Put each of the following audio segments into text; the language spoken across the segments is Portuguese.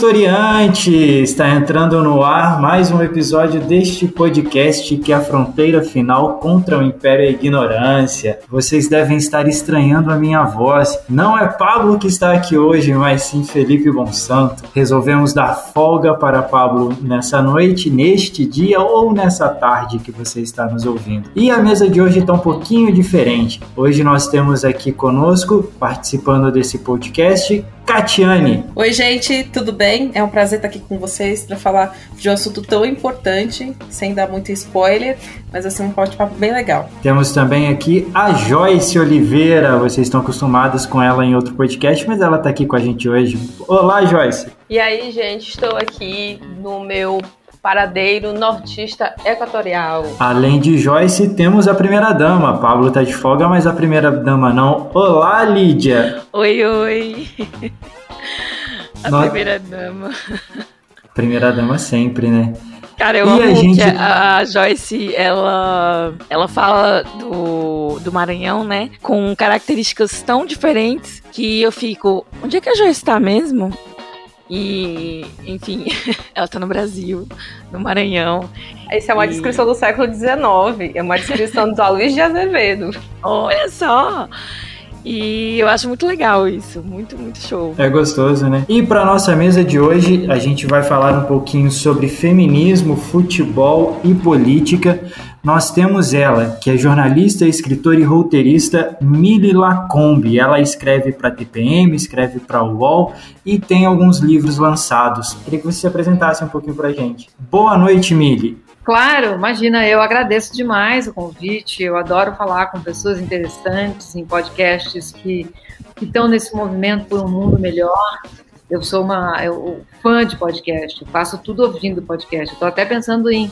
historiante! Está entrando no ar mais um episódio deste podcast que é a fronteira final contra o império e a ignorância. Vocês devem estar estranhando a minha voz. Não é Pablo que está aqui hoje, mas sim Felipe Bonsanto. Resolvemos dar folga para Pablo nessa noite, neste dia ou nessa tarde que você está nos ouvindo. E a mesa de hoje está um pouquinho diferente. Hoje nós temos aqui conosco, participando desse podcast, Catiane. Oi, gente, tudo bem? É um prazer estar aqui com vocês para falar de um assunto tão importante, sem dar muito spoiler, mas assim, um bate-papo bem legal. Temos também aqui a Joyce Oliveira. Vocês estão acostumados com ela em outro podcast, mas ela está aqui com a gente hoje. Olá, Joyce. E aí, gente, estou aqui no meu paradeiro nortista equatorial. Além de Joyce, temos a primeira dama. Pablo tá de folga, mas a primeira dama não. Olá, Lídia. Oi, oi. A no... primeira dama. Primeira dama sempre, né? Cara, eu e amo a gente... que a Joyce, ela, ela fala do, do Maranhão, né? Com características tão diferentes que eu fico, onde é que a Joyce tá mesmo? E, enfim, ela tá no Brasil, no Maranhão. Essa é uma e... descrição do século XIX, é uma descrição do Luiz de Azevedo. Olha só! E eu acho muito legal isso, muito, muito show. É gostoso, né? E para nossa mesa de hoje, a gente vai falar um pouquinho sobre feminismo, futebol e política. Nós temos ela, que é jornalista, escritora e roteirista Mili Lacombe. Ela escreve para TPM, escreve para o UOL e tem alguns livros lançados. Queria que você se apresentasse um pouquinho para a gente. Boa noite, Mili. Claro, imagina, eu agradeço demais o convite. Eu adoro falar com pessoas interessantes em podcasts que, que estão nesse movimento por um mundo melhor. Eu sou uma eu, fã de podcast, faço tudo ouvindo podcast. Estou até pensando em,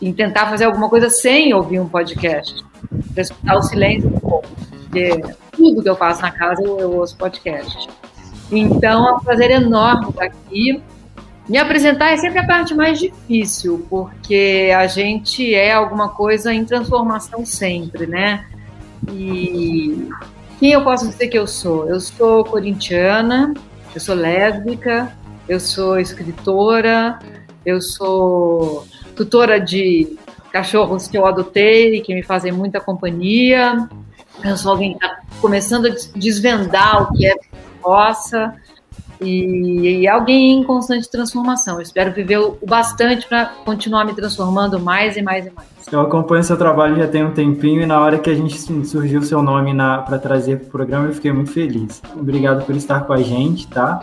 em tentar fazer alguma coisa sem ouvir um podcast, para escutar o silêncio um pouco. Porque tudo que eu faço na casa eu, eu ouço podcast. Então é um prazer enorme estar aqui. Me apresentar é sempre a parte mais difícil, porque a gente é alguma coisa em transformação sempre, né? E quem eu posso dizer que eu sou? Eu sou corintiana, eu sou lésbica, eu sou escritora, eu sou tutora de cachorros que eu adotei, que me fazem muita companhia. Eu sou alguém que está começando a desvendar o que é roça e, e alguém em constante transformação. Eu espero viver o bastante para continuar me transformando mais e mais e mais. Eu acompanho seu trabalho já tem um tempinho e na hora que a gente surgiu seu nome para trazer para o programa eu fiquei muito feliz. Obrigado por estar com a gente, tá?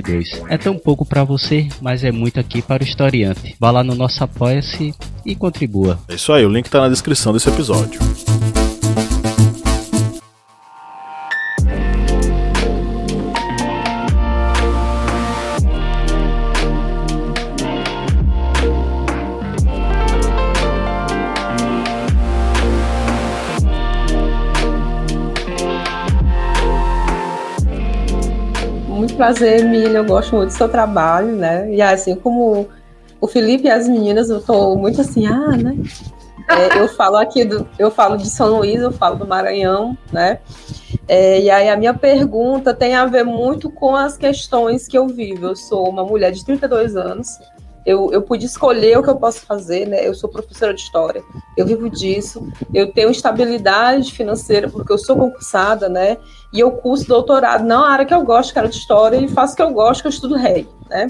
É tão pouco para você, mas é muito aqui para o historiante. Vá lá no nosso apoia-se e contribua. É isso aí, o link está na descrição desse episódio. Prazer, Milha. Eu gosto muito do seu trabalho, né? E assim como o Felipe e as meninas, eu tô muito assim, ah, né? É, eu falo aqui do, eu falo de São Luís, eu falo do Maranhão, né? É, e aí a minha pergunta tem a ver muito com as questões que eu vivo. Eu sou uma mulher de 32 anos, eu, eu pude escolher o que eu posso fazer, né? Eu sou professora de história, eu vivo disso, eu tenho estabilidade financeira porque eu sou concursada, né? E eu curso doutorado na área que eu gosto, que era de história, e faço o que eu gosto, que eu estudo rei, né?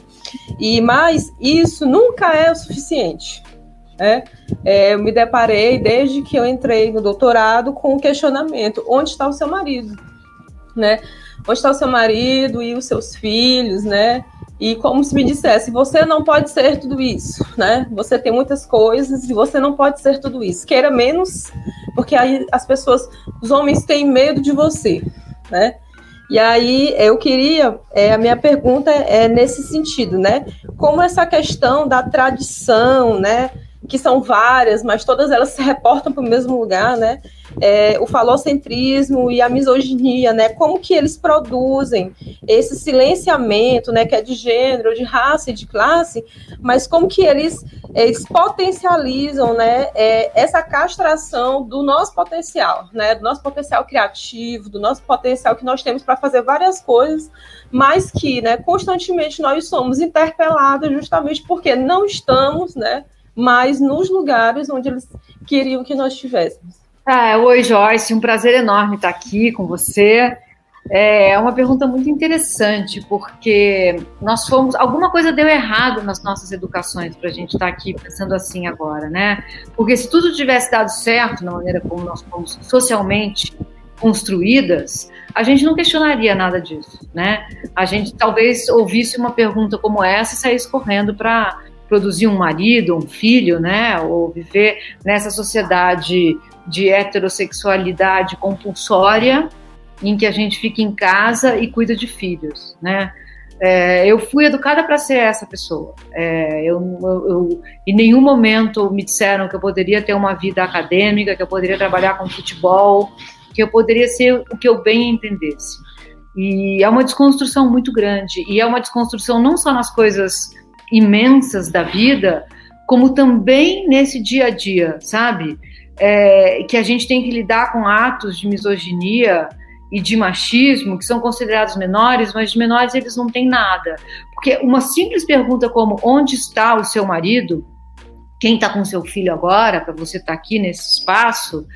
E mas isso nunca é o suficiente. Né? É, eu me deparei desde que eu entrei no doutorado com o questionamento: onde está o seu marido? Né? Onde está o seu marido e os seus filhos, né? E como se me dissesse, você não pode ser tudo isso, né? Você tem muitas coisas e você não pode ser tudo isso. Queira menos, porque aí as pessoas, os homens têm medo de você, né? E aí eu queria, é, a minha pergunta é nesse sentido, né? Como essa questão da tradição, né? Que são várias, mas todas elas se reportam para o mesmo lugar, né? É, o falocentrismo e a misoginia, né? Como que eles produzem esse silenciamento, né? Que é de gênero, de raça e de classe, mas como que eles, eles potencializam, né? É, essa castração do nosso potencial, né? Do nosso potencial criativo, do nosso potencial que nós temos para fazer várias coisas, mas que, né? Constantemente nós somos interpelados justamente porque não estamos, né? Mas nos lugares onde eles queriam que nós estivéssemos. Ah, oi, Joyce, um prazer enorme estar aqui com você. É uma pergunta muito interessante, porque nós fomos. Alguma coisa deu errado nas nossas educações para a gente estar aqui pensando assim agora, né? Porque se tudo tivesse dado certo na maneira como nós fomos socialmente construídas, a gente não questionaria nada disso, né? A gente talvez ouvisse uma pergunta como essa e saísse correndo para produzir um marido, um filho, né? Ou viver nessa sociedade de heterossexualidade compulsória, em que a gente fica em casa e cuida de filhos, né? É, eu fui educada para ser essa pessoa. É, eu, eu, eu, em nenhum momento me disseram que eu poderia ter uma vida acadêmica, que eu poderia trabalhar com futebol, que eu poderia ser o que eu bem entendesse. E é uma desconstrução muito grande. E é uma desconstrução não só nas coisas imensas da vida, como também nesse dia a dia, sabe? É, que a gente tem que lidar com atos de misoginia e de machismo que são considerados menores, mas de menores eles não têm nada. Porque uma simples pergunta como onde está o seu marido, quem está com seu filho agora, para você estar tá aqui nesse espaço,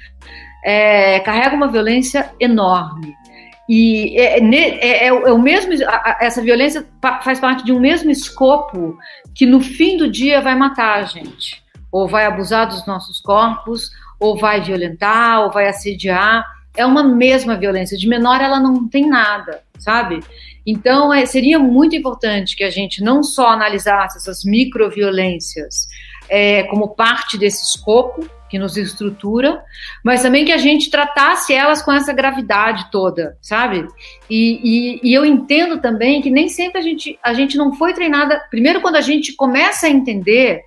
é, carrega uma violência enorme. E é, é, é, é, o mesmo, essa violência faz parte de um mesmo escopo que no fim do dia vai matar a gente, ou vai abusar dos nossos corpos, ou vai violentar, ou vai assediar. É uma mesma violência. De menor ela não tem nada, sabe? Então é, seria muito importante que a gente não só analisasse essas microviolências é, como parte desse escopo, que nos estrutura, mas também que a gente tratasse elas com essa gravidade toda, sabe? E, e, e, eu entendo também que nem sempre a gente, a gente não foi treinada. Primeiro, quando a gente começa a entender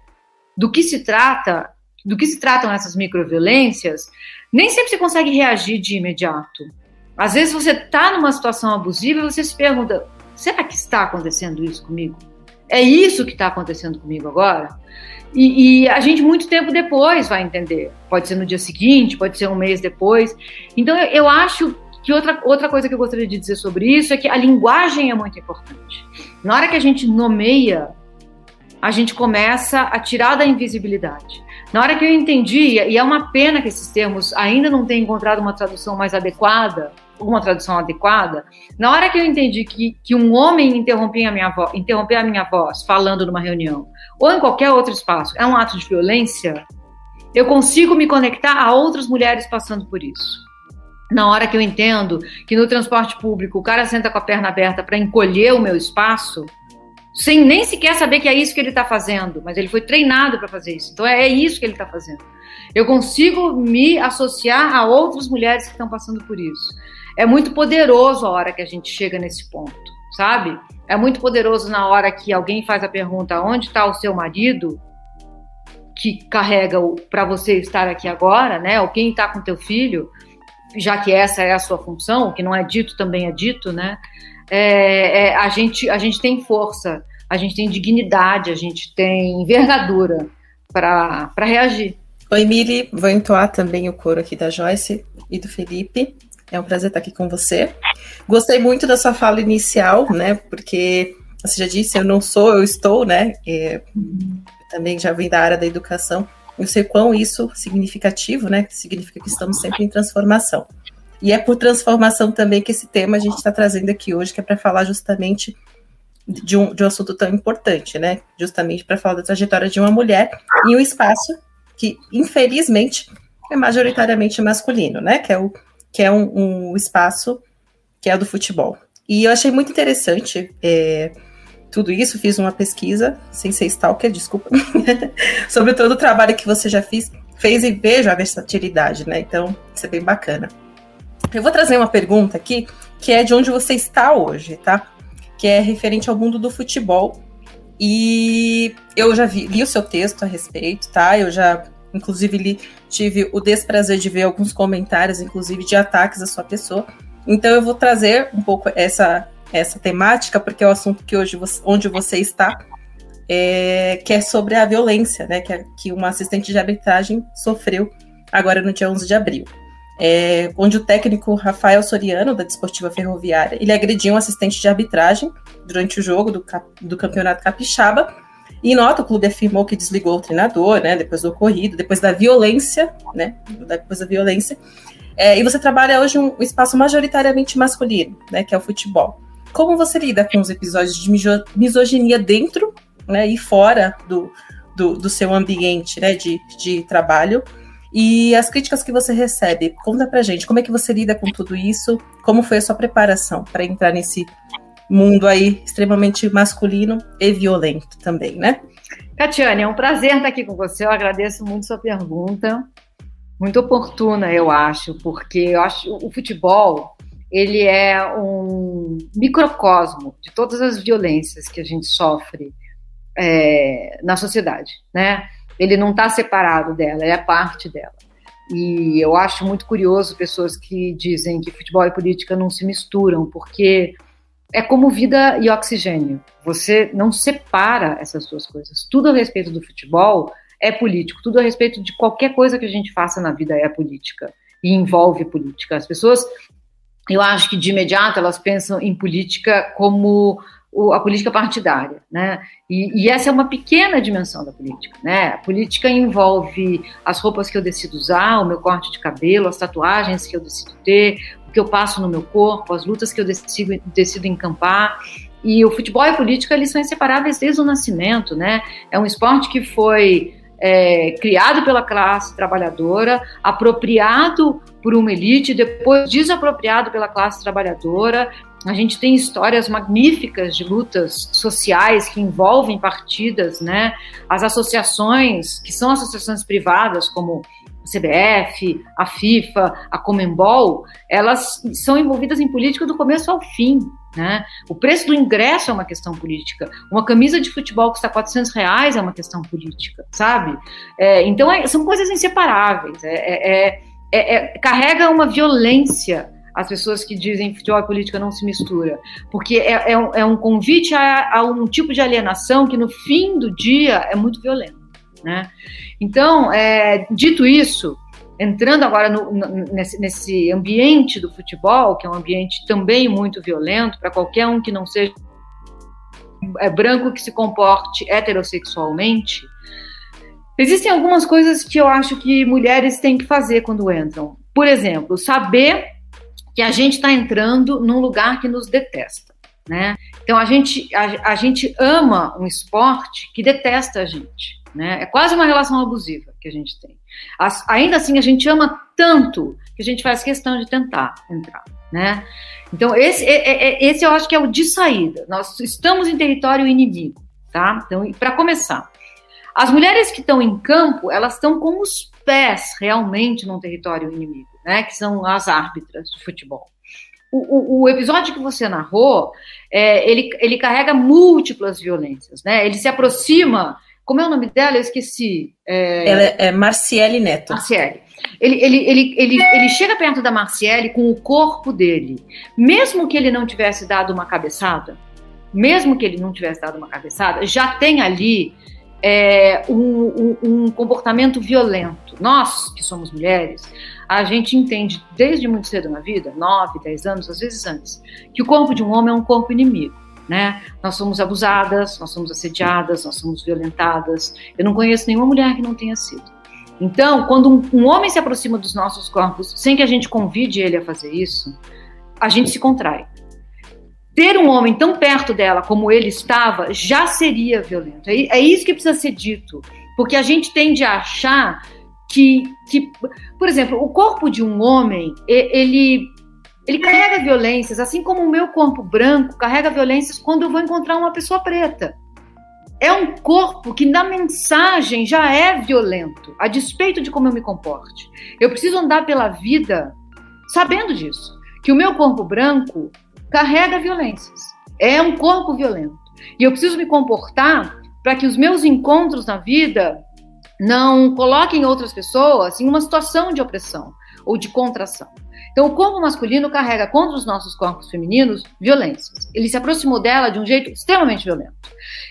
do que se trata, do que se tratam essas microviolências, nem sempre você consegue reagir de imediato. Às vezes você está numa situação abusiva e você se pergunta: será que está acontecendo isso comigo? É isso que está acontecendo comigo agora? E, e, a gente, muito tempo depois, vai entender. Pode ser no dia seguinte, pode ser um mês depois. Então, eu, eu acho que outra, outra coisa que eu gostaria de dizer sobre isso é que a linguagem é muito importante. Na hora que a gente nomeia, a gente começa a tirar da invisibilidade. Na hora que eu entendi, e é uma pena que esses termos ainda não tenham encontrado uma tradução mais adequada, uma tradução adequada, na hora que eu entendi que, que um homem interromper a, minha voz, interromper a minha voz falando numa reunião, ou em qualquer outro espaço, é um ato de violência, eu consigo me conectar a outras mulheres passando por isso. Na hora que eu entendo que no transporte público o cara senta com a perna aberta para encolher o meu espaço, sem nem sequer saber que é isso que ele está fazendo, mas ele foi treinado para fazer isso. Então é, é isso que ele está fazendo. Eu consigo me associar a outras mulheres que estão passando por isso. É muito poderoso a hora que a gente chega nesse ponto, sabe? É muito poderoso na hora que alguém faz a pergunta: onde está o seu marido? Que carrega para você estar aqui agora, né? Ou quem está com teu filho, já que essa é a sua função, o que não é dito também é dito, né? É, é, a, gente, a gente tem força, a gente tem dignidade, a gente tem envergadura para reagir. Oi, Mili, vou entoar também o coro aqui da Joyce e do Felipe. É um prazer estar aqui com você. Gostei muito da sua fala inicial, né? Porque você já disse, eu não sou, eu estou, né? É, também já vem da área da educação. Eu sei quão isso significativo, né? Significa que estamos sempre em transformação. E é por transformação também que esse tema a gente está trazendo aqui hoje, que é para falar justamente de um, de um assunto tão importante, né? Justamente para falar da trajetória de uma mulher em um espaço que, infelizmente, é majoritariamente masculino, né? Que é, o, que é um, um espaço que é do futebol. E eu achei muito interessante é, tudo isso, fiz uma pesquisa, sem ser stalker, desculpa, sobre todo o trabalho que você já fez e vejo a versatilidade, né? Então, isso é bem bacana. Eu vou trazer uma pergunta aqui, que é de onde você está hoje, tá? Que é referente ao mundo do futebol. E eu já vi, li o seu texto a respeito, tá? Eu já, inclusive, li, tive o desprazer de ver alguns comentários, inclusive de ataques à sua pessoa. Então eu vou trazer um pouco essa, essa temática, porque é o assunto que hoje você, onde você está, é, que é sobre a violência, né? Que, que uma assistente de arbitragem sofreu agora no dia 11 de abril é, onde o técnico Rafael Soriano, da Desportiva Ferroviária, ele agrediu um assistente de arbitragem durante o jogo do, do Campeonato Capixaba. E nota, o clube afirmou que desligou o treinador, né, depois do ocorrido, depois da violência, né, depois da violência. É, e você trabalha hoje um, um espaço majoritariamente masculino, né, que é o futebol. Como você lida com os episódios de misoginia dentro né, e fora do, do, do seu ambiente né, de, de trabalho? E as críticas que você recebe, conta pra gente, como é que você lida com tudo isso? Como foi a sua preparação para entrar nesse mundo aí extremamente masculino e violento também, né? Catiane, é um prazer estar aqui com você. Eu agradeço muito sua pergunta. Muito oportuna, eu acho, porque eu acho o futebol ele é um microcosmo de todas as violências que a gente sofre é, na sociedade, né? ele não está separado dela, ele é parte dela. E eu acho muito curioso pessoas que dizem que futebol e política não se misturam, porque é como vida e oxigênio. Você não separa essas duas coisas. Tudo a respeito do futebol é político, tudo a respeito de qualquer coisa que a gente faça na vida é política e envolve política. As pessoas, eu acho que de imediato elas pensam em política como a política partidária, né? E, e, essa é uma pequena dimensão da política, né? A política envolve as roupas que eu decido usar, o meu corte de cabelo, as tatuagens que eu decido ter, que eu passo no meu corpo, as lutas que eu decido, decido encampar. E o futebol e a política eles são inseparáveis desde o nascimento, né? É um esporte que foi é, criado pela classe trabalhadora, apropriado por uma elite, depois desapropriado pela classe trabalhadora, a gente tem histórias magníficas de lutas sociais que envolvem partidas, né? As associações, que são associações privadas, como CBF, a FIFA, a Comembol, elas são envolvidas em política do começo ao fim. Né? O preço do ingresso é uma questão política. Uma camisa de futebol custa 400 reais é uma questão política, sabe? É, então, é, são coisas inseparáveis. É, é, é, é carrega uma violência as pessoas que dizem futebol e política não se mistura, porque é, é, um, é um, convite a, a, um tipo de alienação que no fim do dia é muito violento, né? Então, é, dito isso, entrando agora no, nesse, nesse ambiente do futebol, que é um ambiente também muito violento para qualquer um que não seja é branco que se comporte heterossexualmente, existem algumas coisas que eu acho que mulheres têm que fazer quando entram. Por exemplo, saber que a gente está entrando num lugar que nos detesta. Né? Então a gente, a, a, gente ama um esporte que detesta a gente. Né? É quase uma relação abusiva que a gente tem. As, ainda assim, a gente ama tanto que a gente faz questão de tentar entrar. Né? Então, esse, é, é, é esse eu acho que é o de saída. Nós estamos em território inimigo. Tá? Então, para começar, as mulheres que estão em campo, elas estão com os pés realmente num território inimigo né, que são as árbitras de futebol. O, o, o episódio que você narrou, é, ele, ele carrega múltiplas violências, né? Ele se aproxima. Como é o nome dela? Eu esqueci. É... Ela é Marciele Neto. Marciele. Ele, ele, ele, ele, ele chega perto da Marciele com o corpo dele. Mesmo que ele não tivesse dado uma cabeçada, mesmo que ele não tivesse dado uma cabeçada, já tem ali é, um, um, um comportamento violento. Nós, que somos mulheres, a gente entende desde muito cedo na vida, 9, 10 anos, às vezes antes, que o corpo de um homem é um corpo inimigo. Né? Nós somos abusadas, nós somos assediadas, nós somos violentadas. Eu não conheço nenhuma mulher que não tenha sido. Então, quando um, um homem se aproxima dos nossos corpos sem que a gente convide ele a fazer isso, a gente se contrai. Ter um homem tão perto dela como ele estava já seria violento. É, é isso que precisa ser dito. Porque a gente tende a achar que, que, por exemplo, o corpo de um homem, ele, ele carrega violências, assim como o meu corpo branco carrega violências quando eu vou encontrar uma pessoa preta. É um corpo que, na mensagem, já é violento, a despeito de como eu me comporte. Eu preciso andar pela vida sabendo disso, que o meu corpo branco carrega violências. É um corpo violento. E eu preciso me comportar para que os meus encontros na vida não coloquem outras pessoas em uma situação de opressão ou de contração. Então, o corpo masculino carrega contra os nossos corpos femininos violências. Ele se aproximou dela de um jeito extremamente violento.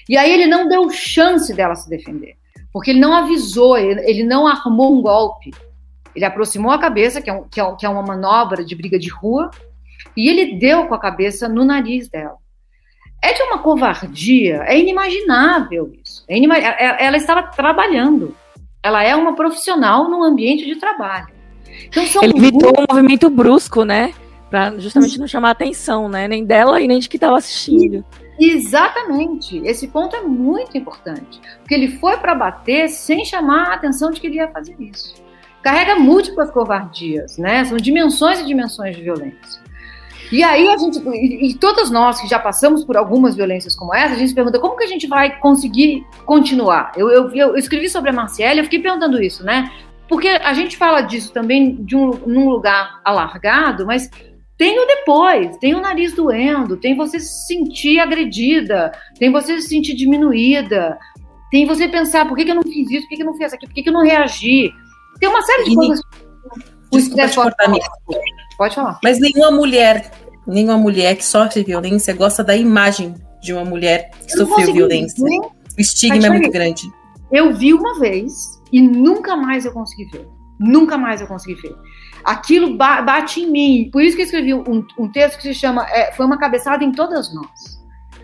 E aí ele não deu chance dela se defender, porque ele não avisou, ele, não armou um golpe. Ele aproximou a cabeça, que é, um, que, é, que é uma manobra de briga de rua, e ele deu com a cabeça no nariz dela. É de uma covardia, é inimaginável isso. É é, ela estava trabalhando. Ela é uma profissional num ambiente de trabalho. Então, Ele evitou um movimento brusco, né? Para justamente não chamar a atenção, né? Nem dela e nem de quem estava assistindo. Exatamente. Esse ponto é muito importante. Porque ele foi para bater sem chamar a atenção de que ele ia fazer isso. Carrega múltiplas covardias, né? São dimensões e dimensões de violência. E aí a gente, e, e todas nós que já passamos por algumas violências como essa, a gente se pergunta como que a gente vai conseguir continuar. Eu, eu, eu escrevi sobre a Marciela, eu fiquei perguntando isso, né? Porque a gente fala disso também de um, num lugar alargado, mas tem o depois, tem o nariz doendo, tem você se sentir agredida, tem você se sentir diminuída, tem você pensar por que, que eu não fiz isso, por que, que eu não fiz aquilo, por que, que eu não reagi. Tem uma série de e coisas. O estresse pode, pode falar. Mas nenhuma mulher, nenhuma mulher que sofre violência gosta da imagem de uma mulher que sofreu violência. Ver. O estigma é muito grande. Eu vi uma vez e nunca mais eu consegui ver. Nunca mais eu consegui ver. Aquilo bate em mim. Por isso que eu escrevi um, um texto que se chama é, Foi uma cabeçada em todas nós.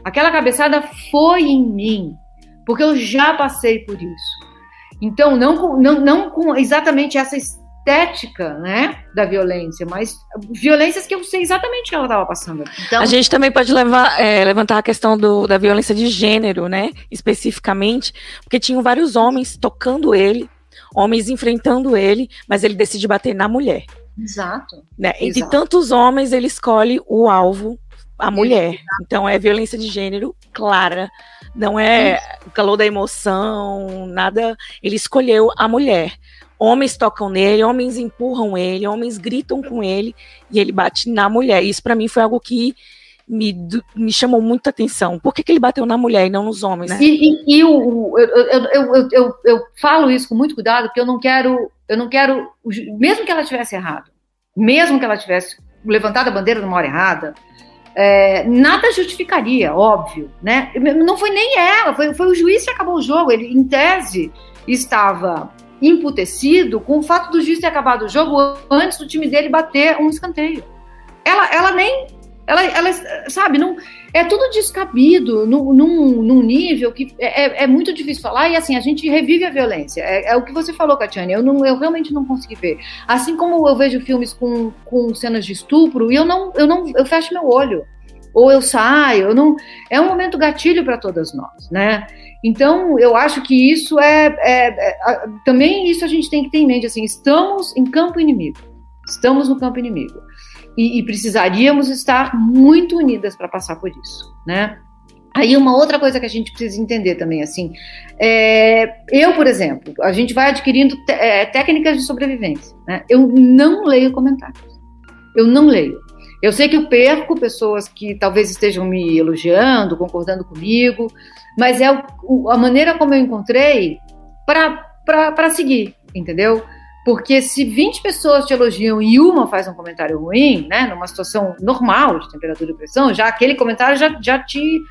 Aquela cabeçada foi em mim, porque eu já passei por isso. Então, não, não, não com exatamente essa estética, né, da violência, mas violências que eu sei exatamente o que ela estava passando. Então, a gente também pode levar, é, levantar a questão do, da violência de gênero, né, especificamente, porque tinham vários homens tocando ele, homens enfrentando ele, mas ele decide bater na mulher. Exato. Né? Entre Exato. tantos homens, ele escolhe o alvo, a mulher. Exato. Então é violência de gênero clara. Não é o calor da emoção, nada. Ele escolheu a mulher. Homens tocam nele, homens empurram ele, homens gritam com ele e ele bate na mulher. Isso para mim foi algo que me, me chamou muita atenção. Por que, que ele bateu na mulher e não nos homens? Né? E, e, e o, eu, eu, eu, eu, falo isso com muito cuidado, porque eu não quero, eu não quero, mesmo que ela tivesse errado, mesmo que ela tivesse levantado a bandeira numa hora errada, é, nada justificaria, óbvio, né? Não foi nem ela, foi, foi o juiz que acabou o jogo. Ele, em tese, estava emputecido com o fato do juiz ter acabado o jogo antes do time dele bater um escanteio. Ela, ela nem. Ela, ela sabe, não, é tudo descabido num, num, nível que é, é, é, muito difícil falar e assim, a gente revive a violência. É, é o que você falou, Catiane, eu, não, eu realmente não consegui ver. Assim como eu vejo filmes com, com cenas de estupro e eu não, eu não eu fecho meu olho. Ou eu saio, eu não. É um momento gatilho para todas nós, né? Então, eu acho que isso é, é, é, Também isso a gente tem que ter em mente, assim, estamos em campo inimigo. Estamos no campo inimigo. E, e precisaríamos estar muito unidas para passar por isso, né? Aí uma outra coisa que a gente precisa entender também, assim, é, eu, por exemplo, a gente vai adquirindo é, técnicas de sobrevivência, né? Eu não leio comentários. Eu não leio. Eu sei que eu perco pessoas que talvez estejam me elogiando, concordando comigo, mas é o, a maneira como eu encontrei para seguir, entendeu? Porque se 20 pessoas te elogiam e uma faz um comentário ruim, né, numa situação normal de temperatura e pressão, já aquele comentário já, já te.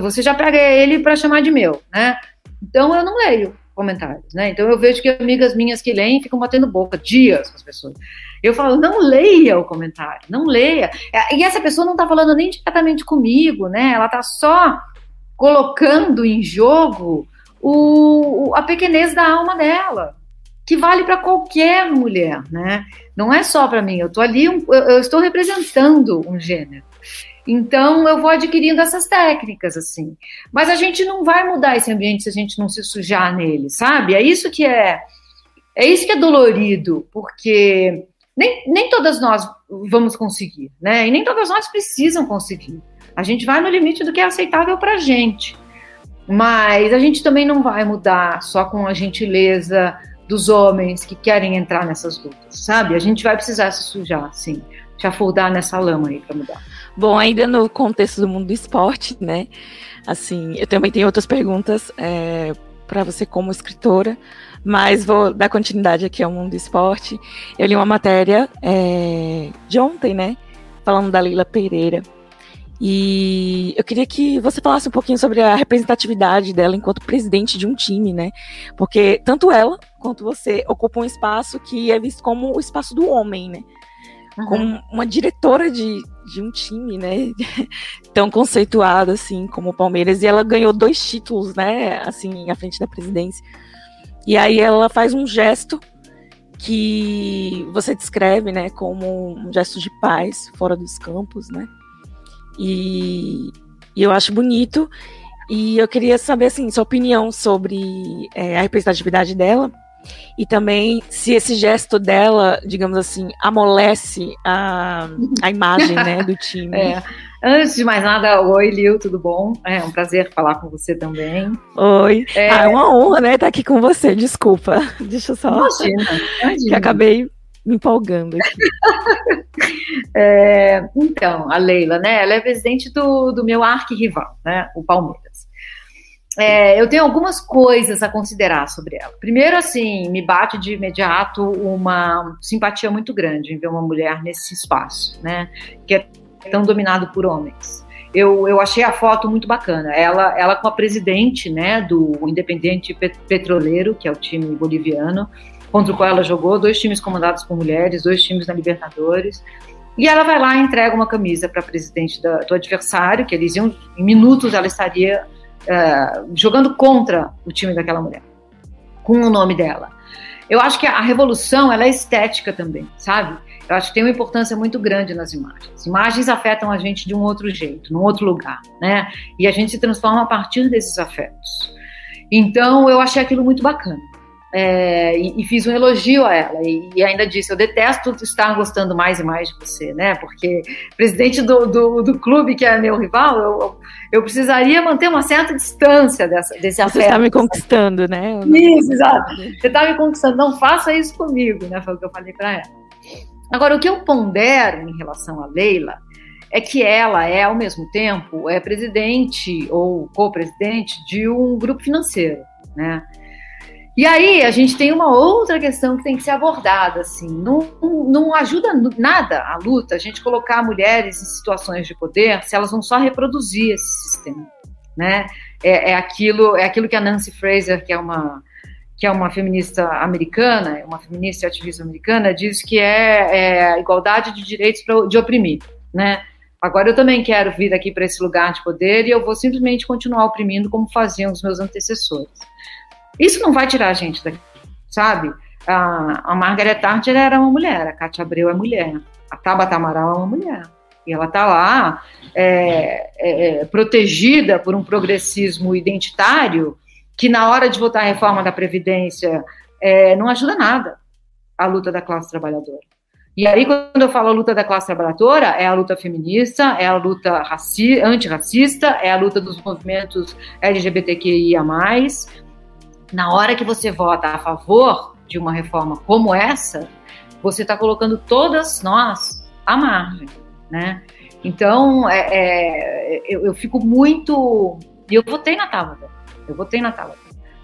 Você já pega ele para chamar de meu, né? Então eu não leio comentários, né? Então eu vejo que amigas minhas que leem ficam batendo boca dias com as pessoas. Eu falo, não leia o comentário, não leia. E essa pessoa não está falando nem diretamente comigo, né? Ela está só colocando em jogo o, a pequenez da alma dela, que vale para qualquer mulher, né? Não é só para mim. Eu estou ali, eu, eu estou representando um gênero. Então eu vou adquirindo essas técnicas assim. Mas a gente não vai mudar esse ambiente se a gente não se sujar nele, sabe? É isso que é é isso que é dolorido, porque nem, nem todas nós vamos conseguir, né? E nem todas nós precisam conseguir. A gente vai no limite do que é aceitável para a gente. Mas a gente também não vai mudar só com a gentileza dos homens que querem entrar nessas lutas, sabe? A gente vai precisar se sujar, sim, se afundar nessa lama aí para mudar. Bom, ainda no contexto do mundo do esporte, né? Assim, eu também tenho outras perguntas é, para você como escritora, mas vou dar continuidade aqui ao mundo do esporte. Eu li uma matéria é, de ontem, né? Falando da Lila Pereira. E eu queria que você falasse um pouquinho sobre a representatividade dela enquanto presidente de um time, né? Porque tanto ela quanto você ocupam um espaço que é visto como o espaço do homem, né? Uhum. Como uma diretora de, de um time, né? Tão conceituado assim como o Palmeiras. E ela ganhou dois títulos, né? Assim, à frente da presidência. E aí ela faz um gesto que você descreve, né, como um gesto de paz fora dos campos, né? E, e eu acho bonito. E eu queria saber, assim, sua opinião sobre é, a representatividade dela e também se esse gesto dela, digamos assim, amolece a, a imagem né, do time. É. Antes de mais nada, oi, Lil, tudo bom? É um prazer falar com você também. Oi. É, ah, é uma honra, né, estar aqui com você. Desculpa. Deixa eu só. Imagina, imagina. Que acabei me empolgando aqui. é, então, a Leila, né? Ela é presidente do, do meu arquirrival, né? O Palmeiras. É, eu tenho algumas coisas a considerar sobre ela. Primeiro, assim, me bate de imediato uma simpatia muito grande em ver uma mulher nesse espaço, né? Que é tão dominado por homens. Eu, eu achei a foto muito bacana. Ela, ela com a presidente né, do Independente Petroleiro, que é o time boliviano, contra o qual ela jogou, dois times comandados por mulheres, dois times na Libertadores. E ela vai lá e entrega uma camisa para a presidente do, do adversário, que eles iam, em minutos ela estaria uh, jogando contra o time daquela mulher, com o nome dela. Eu acho que a revolução ela é estética também, sabe? Eu acho que tem uma importância muito grande nas imagens. Imagens afetam a gente de um outro jeito, num outro lugar, né? E a gente se transforma a partir desses afetos. Então, eu achei aquilo muito bacana. É, e, e, fiz um elogio a ela e, e, ainda disse: Eu detesto estar gostando mais e mais de você, né? Porque presidente do, do, do clube que é meu rival, eu, eu precisaria manter uma certa distância dessa, desse afeto. Você está me conquistando, né? Isso, exato. Você está me conquistando, não faça isso comigo, né? Foi o que eu falei para ela. Agora, o que eu pondero em relação a Leila é que ela é, ao mesmo tempo, é presidente ou co-presidente de um grupo financeiro, né? E aí a gente tem uma outra questão que tem que ser abordada, assim, não, não ajuda nada a luta a gente colocar mulheres em situações de poder se elas vão só reproduzir esse sistema, né? É, é aquilo, é aquilo que a Nancy Fraser, que é uma que é uma feminista americana, uma feminista e ativista americana, diz que é, é igualdade de direitos pra, de oprimir, né? Agora eu também quero vir aqui para esse lugar de poder e eu vou simplesmente continuar oprimindo como faziam os meus antecessores. Isso não vai tirar a gente daqui, sabe? A, a Margaret Thatcher era uma mulher, a Cátia Abreu é mulher, a Tabata Amaral é uma mulher. E ela está lá é, é, protegida por um progressismo identitário que na hora de votar a reforma da Previdência é, não ajuda nada a luta da classe trabalhadora. E aí, quando eu falo luta da classe trabalhadora, é a luta feminista, é a luta antirracista, é a luta dos movimentos LGBTQIA. Na hora que você vota a favor de uma reforma como essa, você está colocando todas nós à margem, né? Então, é, é, eu, eu, fico muito. E eu votei na Tabata. Eu votei na Tabata.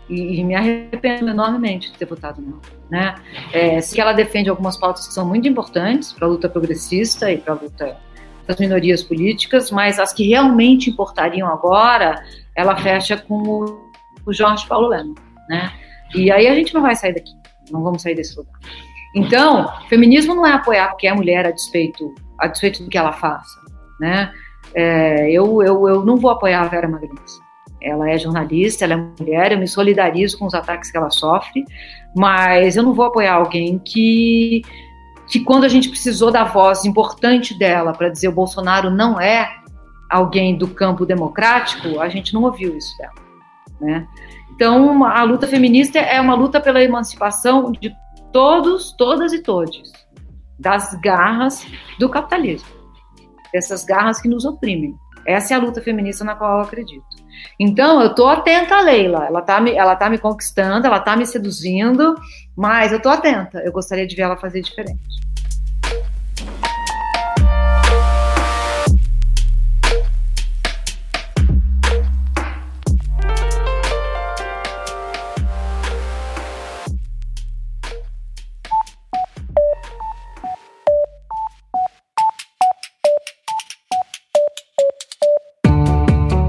E, e, me arrependo enormemente de ter votado não. Né? É, se ela defende algumas pautas que são muito importantes para a luta progressista e para a luta das minorias políticas, mas as que realmente importariam agora, ela fecha com o, Jorge Paulo Lema. Né? E aí a gente não vai sair daqui, não vamos sair desse lugar. Então, feminismo não é apoiar porque é mulher a despeito, a despeito do que ela faça, né? É, eu, eu, eu não vou apoiar a Vera Magalhães. Ela é jornalista, ela é mulher, eu me solidarizo com os ataques que ela sofre, mas eu não vou apoiar alguém que, que quando a gente precisou da voz importante dela para dizer o Bolsonaro não é alguém do campo democrático, a gente não ouviu isso dela, né? Então, a luta feminista é uma luta pela emancipação de todos, todas e todes, das garras do capitalismo, dessas garras que nos oprimem. Essa é a luta feminista na qual eu acredito. Então, eu tô atenta a Leila. Ela tá me, ela tá me conquistando, ela tá me seduzindo, mas eu tô atenta. Eu gostaria de ver ela fazer diferente.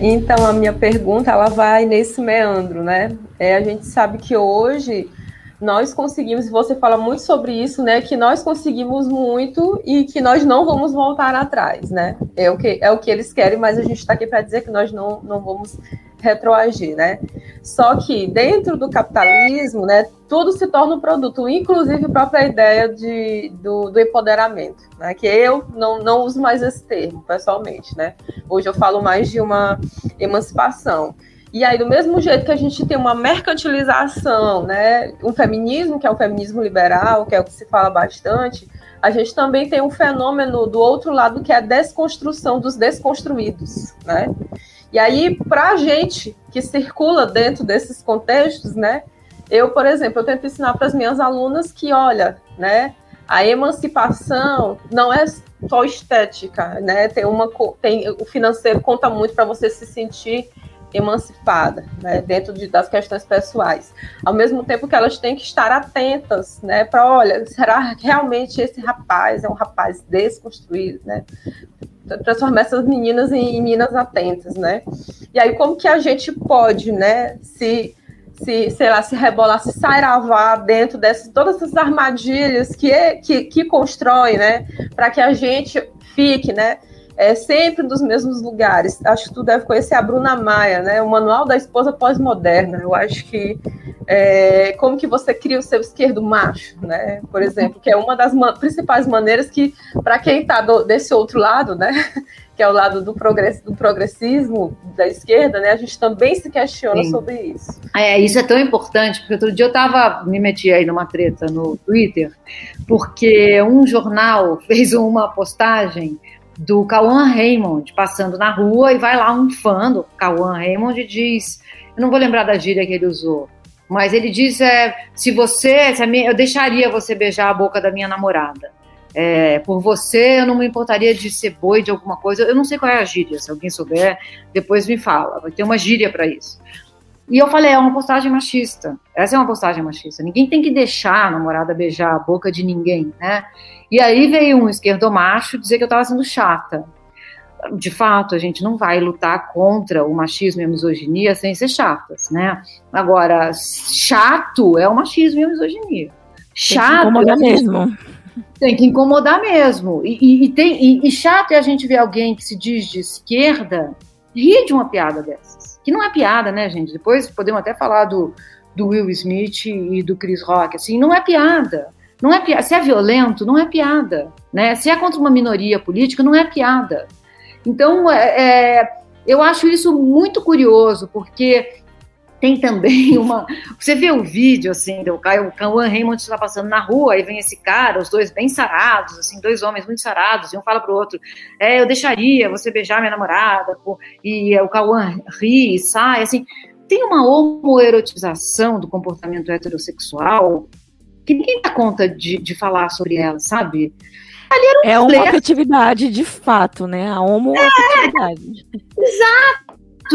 Então, a minha pergunta ela vai nesse meandro, né? É, a gente sabe que hoje nós conseguimos, e você fala muito sobre isso, né? Que nós conseguimos muito e que nós não vamos voltar atrás, né? É o que, é o que eles querem, mas a gente está aqui para dizer que nós não, não vamos retroagir, né? Só que dentro do capitalismo, né, tudo se torna um produto, inclusive a própria ideia de, do, do empoderamento, né? Que eu não, não uso mais esse termo, pessoalmente, né? Hoje eu falo mais de uma emancipação. E aí, do mesmo jeito que a gente tem uma mercantilização, né, um feminismo, que é o feminismo liberal, que é o que se fala bastante, a gente também tem um fenômeno do outro lado, que é a desconstrução dos desconstruídos, né? E aí, para a gente que circula dentro desses contextos, né, eu, por exemplo, eu tento ensinar para as minhas alunas que, olha, né, a emancipação não é só estética, né? Tem uma tem o financeiro conta muito para você se sentir emancipada, né, dentro de, das questões pessoais. Ao mesmo tempo que elas têm que estar atentas, né, para olha, será realmente esse rapaz é um rapaz desconstruído, né? Transformar essas meninas em, em meninas atentas, né? E aí como que a gente pode, né, se se, sei lá, se rebolar, se sairavar dentro dessas todas essas armadilhas que, que, que constrói, né, para que a gente fique, né, é sempre dos mesmos lugares. Acho que tu deve conhecer a Bruna Maia, né? O Manual da Esposa Pós-Moderna. Eu acho que é, como que você cria o seu esquerdo macho, né? Por exemplo, que é uma das ma principais maneiras que, para quem está desse outro lado, né? Que é o lado do, progress do progressismo da esquerda, né? A gente também se questiona Sim. sobre isso. É, isso é tão importante, porque outro dia eu estava, me meti aí numa treta no Twitter, porque um jornal fez uma postagem do Cauã Raymond passando na rua e vai lá um fã do Cauã Raymond e diz, eu não vou lembrar da gíria que ele usou, mas ele diz, é, se você, se minha, eu deixaria você beijar a boca da minha namorada. É, por você, eu não me importaria de ser boi de alguma coisa. Eu não sei qual é a gíria, se alguém souber, depois me fala. Vai ter uma gíria para isso. E eu falei, é uma postagem machista. Essa é uma postagem machista. Ninguém tem que deixar a namorada beijar a boca de ninguém, né? E aí veio um esquerdomacho dizer que eu estava sendo chata. De fato, a gente não vai lutar contra o machismo e a misoginia sem ser chatas, né? Agora, chato é o machismo e a misoginia. Chato. Tem que incomodar é mesmo. Tem que incomodar mesmo. E, e, e tem, e, e chato é a gente ver alguém que se diz de esquerda rir de uma piada dessas. Que não é piada, né, gente? Depois podemos até falar do, do Will Smith e do Chris Rock. Assim, não é piada. Não é piada. Se é violento, não é piada. Né? Se é contra uma minoria política, não é piada. Então, é, é, eu acho isso muito curioso, porque tem também uma. Você vê o vídeo, assim, do Caio, o Cauã Raymond está passando na rua, aí vem esse cara, os dois bem sarados, assim, dois homens muito sarados, e um fala pro outro: É, eu deixaria você beijar minha namorada, pô, e o Cauã ri e sai, assim. Tem uma homoerotização do comportamento heterossexual que ninguém dá conta de, de falar sobre ela, sabe? Um é uma afetividade de fato, né? A homoafetividade. É, exato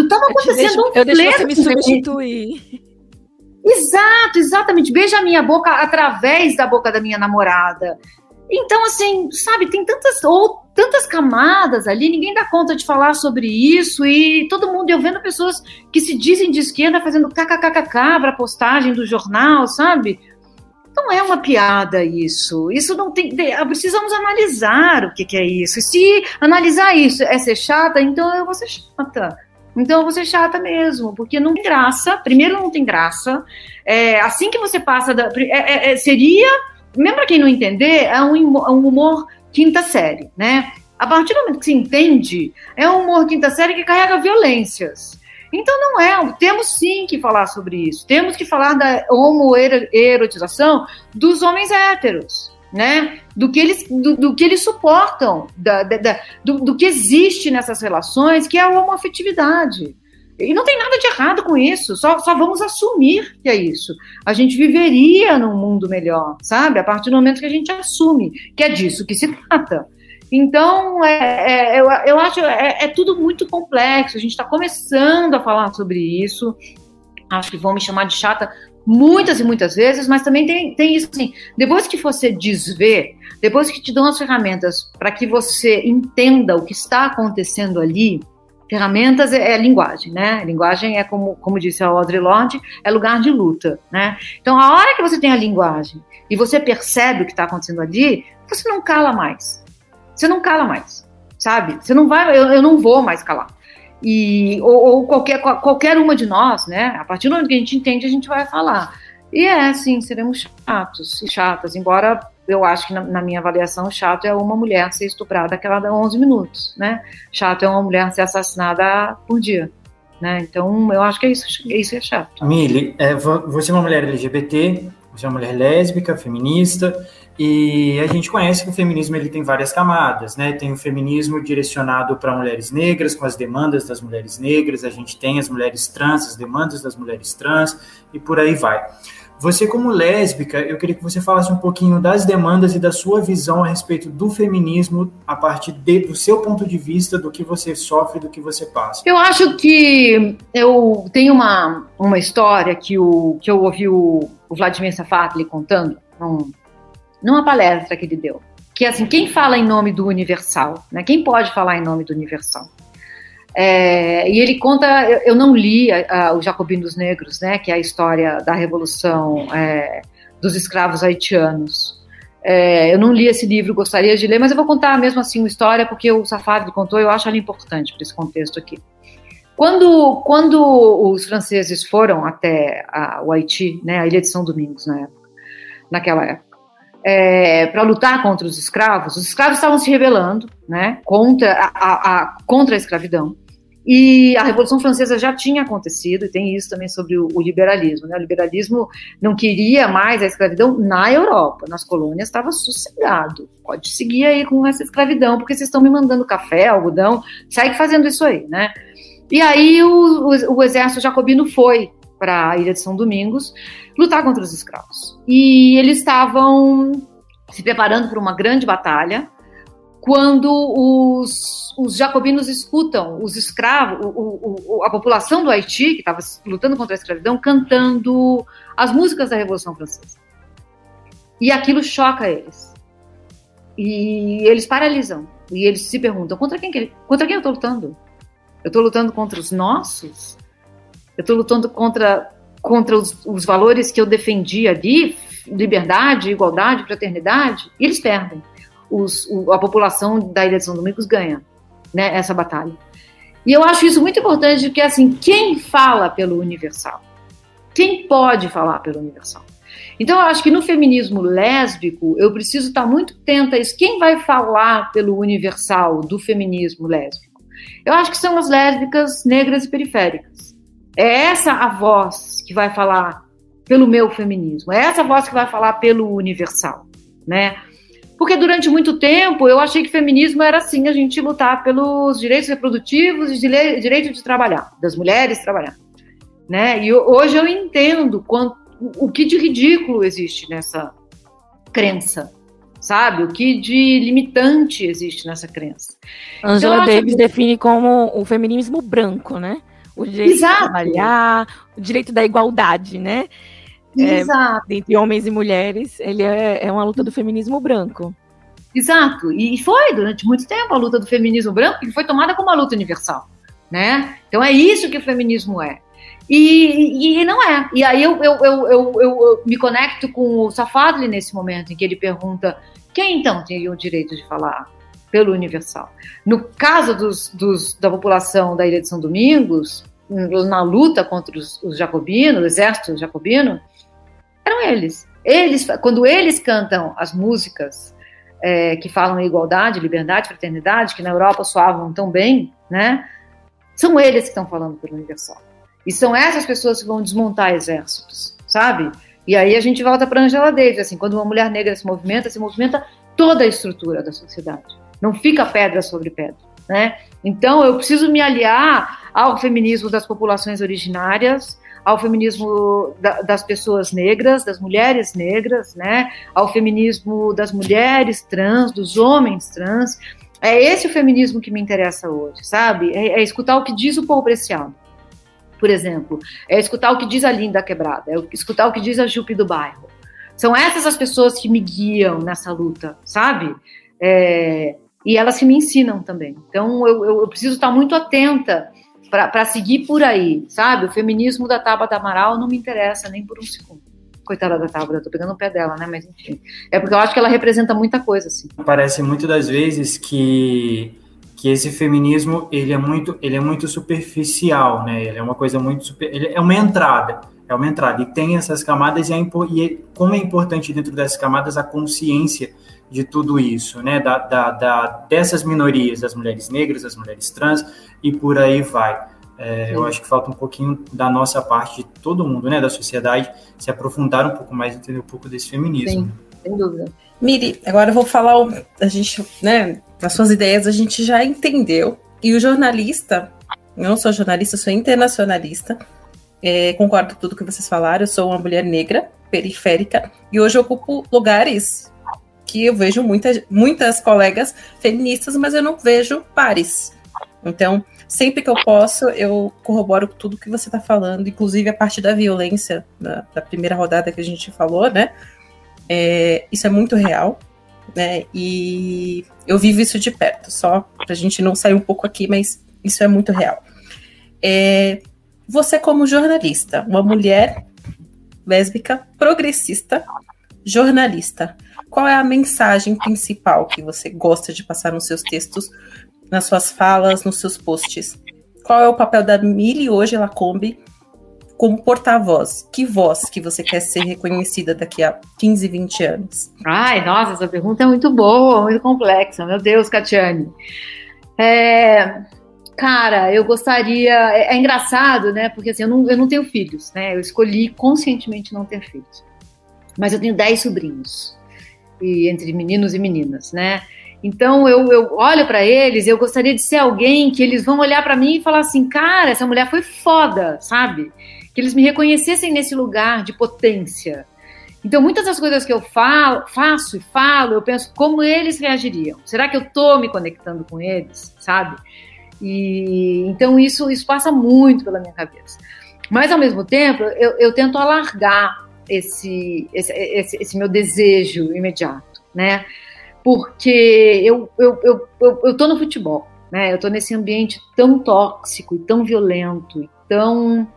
Tava acontecendo deixo, um Eu deixo você me substituir. Exato, exatamente. Beija a minha boca através da boca da minha namorada. Então, assim, sabe, tem tantas ou tantas camadas ali, ninguém dá conta de falar sobre isso, e todo mundo, eu vendo pessoas que se dizem de esquerda fazendo kkkk para postagem do jornal, sabe? Não é uma piada isso. Isso não tem. Precisamos analisar o que, que é isso. Se analisar isso é ser chata, então eu vou ser chata. Então eu vou ser chata mesmo, porque não tem graça. Primeiro, não tem graça. É, assim que você passa da. É, é, é seria. Mesmo para quem não entender, é um, um humor quinta série, né? A partir do momento que se entende, é um humor quinta série que carrega violências. Então não é, temos sim que falar sobre isso. Temos que falar da homoerotização dos homens héteros né? Do que eles, do, do que eles suportam, da, da, da do, do, que existe nessas relações, que é a homoafetividade. E não tem nada de errado com isso, só, só vamos assumir que é isso. A gente viveria num mundo melhor, sabe? A partir do momento que a gente assume que é disso que se trata. Então, é, é, eu, eu acho é, é tudo muito complexo. A gente está começando a falar sobre isso. Acho que vão me chamar de chata muitas e muitas vezes, mas também tem, tem isso assim, depois que você desvê, depois que te dão as ferramentas para que você entenda o que está acontecendo ali, ferramentas é, é linguagem, né? Linguagem é como, como disse a Audre Lorde, é lugar de luta, né? Então, a hora que você tem a linguagem e você percebe o que está acontecendo ali, você não cala mais. Você não cala mais, sabe? Você não vai, eu, eu não vou mais calar e ou, ou, qualquer, qualquer uma de nós, né? A partir do momento que a gente entende, a gente vai falar. E é, sim, seremos chatos e chatas, embora eu acho que na, na, minha avaliação, chato é uma mulher ser estuprada a cada 11 minutos, né? Chato é uma mulher ser assassinada por dia, né? Então, eu acho que é isso, isso é chato. Mili, é, você é uma mulher LGBT, você é uma mulher lésbica, feminista, e a gente conhece que o feminismo ele tem várias camadas, né? Tem o feminismo direcionado para mulheres negras, com as demandas das mulheres negras, a gente tem as mulheres trans, as demandas das mulheres trans, e por aí vai. Você, como lésbica, eu queria que você falasse um pouquinho das demandas e da sua visão a respeito do feminismo a partir de, do seu ponto de vista, do que você sofre, do que você passa. Eu acho que eu tenho uma, uma história que, o, que eu ouvi o, o Vladimir Safatli contando, um, numa palestra que ele deu. Que assim, quem fala em nome do universal? Né? Quem pode falar em nome do universal? É, e ele conta, eu, eu não li a, a, Os Jacobinos Negros, né, que é a história da revolução é, dos escravos haitianos. É, eu não li esse livro, gostaria de ler, mas eu vou contar mesmo assim uma história, porque o Safari contou, eu acho ela importante para esse contexto aqui. Quando, quando os franceses foram até a, o Haiti, né, a Ilha de São Domingos na época, naquela época, é, para lutar contra os escravos, os escravos estavam se rebelando né, contra, a, a, a, contra a escravidão. E a Revolução Francesa já tinha acontecido, e tem isso também sobre o, o, liberalismo. Né? O liberalismo não queria mais a escravidão na Europa, nas colônias estava sossegado. Pode seguir aí com essa escravidão, porque vocês estão me mandando café, algodão, segue fazendo isso aí, né? E aí o, o, o exército jacobino foi para a Ilha de São Domingos lutar contra os escravos. E eles estavam se preparando para uma grande batalha quando os, os jacobinos escutam os escravos, o, o, a população do Haiti, que estava lutando contra a escravidão, cantando as músicas da Revolução Francesa. E aquilo choca eles. E eles paralisam. E eles se perguntam: contra quem, contra quem eu estou lutando? Eu estou lutando contra os nossos? Eu estou lutando contra, contra os, os, valores que eu defendi ali, liberdade, igualdade, fraternidade, e eles perdem. Os, o, a população da Ilha de São Domingos ganha né, essa batalha. E eu acho isso muito importante, porque assim, quem fala pelo universal? Quem pode falar pelo universal? Então, eu acho que no feminismo lésbico, eu preciso estar muito atenta a isso. Quem vai falar pelo universal do feminismo lésbico? Eu acho que são as lésbicas negras e periféricas É essa a voz que vai falar pelo meu feminismo, é essa a voz que vai falar pelo universal, né? Porque durante muito tempo eu achei que feminismo era assim, a gente lutar pelos direitos reprodutivos e direito de trabalhar, das mulheres trabalhar. Né? E hoje eu entendo quanto, o que de ridículo existe nessa crença, sabe? O que de limitante existe nessa crença. Angela então, Davis que... define como o feminismo branco, né? O direito Exato. de trabalhar, o direito da igualdade, né? Exato. É, entre homens e mulheres, ele é, é uma luta do feminismo branco. Exato. E foi durante muito tempo a luta do feminismo branco, que foi tomada como uma luta universal, né? Então é isso que o feminismo é. E, e, não é. E aí eu, eu, eu, eu, eu me conecto com o Safadli nesse momento em que ele pergunta quem então tem o direito de falar pelo universal. No caso dos, dos, da população da Ilha de São Domingos, na luta contra os, os jacobinos, o exército jacobino, eram eles. Eles, quando eles cantam as músicas é, que falam em igualdade, liberdade, fraternidade, que na Europa soavam tão bem, né? São eles que estão falando pelo universal. E são essas pessoas que vão desmontar exércitos, sabe? E aí a gente volta para Angela Davis, assim, quando uma mulher negra se movimenta, se movimenta toda a estrutura da sociedade. Não fica pedra sobre pedra, né? Então eu preciso me aliar ao feminismo das populações originárias, ao feminismo da, das pessoas negras, das mulheres negras, né? Ao feminismo das mulheres trans, dos homens trans. É esse o feminismo que me interessa hoje, sabe? É, é escutar o que diz o Paul Preciado, por exemplo. É escutar o que diz a Linda Quebrada, é escutar o que diz a Jupe do Bairro. São essas as pessoas que me guiam nessa luta, sabe? É, e elas que me ensinam também. Então eu, eu, eu preciso estar muito atenta para seguir por aí, sabe? O feminismo da Tabata Amaral não me interessa nem por um segundo. Coitada da Tabata, tô pegando o pé dela, né? Mas enfim. É porque eu acho que ela representa muita coisa, assim. Parece muito das vezes que que esse feminismo ele é muito ele é muito superficial, né? Ele é uma coisa muito super, ele é uma entrada, é uma entrada e tem essas camadas e, é, e como é importante dentro dessas camadas a consciência de tudo isso, né? Da, da, da, dessas minorias, das mulheres negras, das mulheres trans e por aí vai. É, eu acho que falta um pouquinho da nossa parte, de todo mundo, né, da sociedade, se aprofundar um pouco mais, entender um pouco desse feminismo. Sim, sem dúvida. Miri, agora eu vou falar, a gente, né, as suas ideias a gente já entendeu, e o jornalista, eu não sou jornalista, sou internacionalista, é, concordo com tudo que vocês falaram, eu sou uma mulher negra, periférica, e hoje eu ocupo lugares que eu vejo muitas, muitas colegas feministas, mas eu não vejo pares. Então, sempre que eu posso, eu corroboro tudo que você está falando, inclusive a parte da violência da, da, primeira rodada que a gente falou, né? É, isso é muito real, né? E eu vivo isso de perto, só para a gente não sair um pouco aqui, mas isso é muito real. É, você, como jornalista, uma mulher lésbica, progressista, jornalista, qual é a mensagem principal que você gosta de passar nos seus textos, nas suas falas, nos seus posts? Qual é o papel da Mili hoje, Lacombe, como porta-voz? Que voz que você quer ser reconhecida daqui a 15, 20 anos? Ai, nossa, essa pergunta é muito boa, muito complexa. Meu Deus, Catiane. É, cara, eu gostaria. É, é, engraçado, né? Porque assim, eu não, eu não tenho filhos, né? Eu escolhi conscientemente não ter filhos. Mas eu tenho 10 sobrinhos e entre meninos e meninas, né? Então eu, eu olho para eles, eu gostaria de ser alguém que eles vão olhar para mim e falar assim, cara, essa mulher foi foda, sabe? Que eles me reconhecessem nesse lugar de potência. Então muitas das coisas que eu falo, faço e falo, eu penso como eles reagiriam. Será que eu tô me conectando com eles, sabe? E então isso isso passa muito pela minha cabeça. Mas ao mesmo tempo eu, eu tento alargar esse, esse, esse, esse meu desejo imediato, né? Porque eu, eu, eu, eu, eu tô no futebol, né? Eu tô nesse ambiente tão tóxico e tão violento e tão,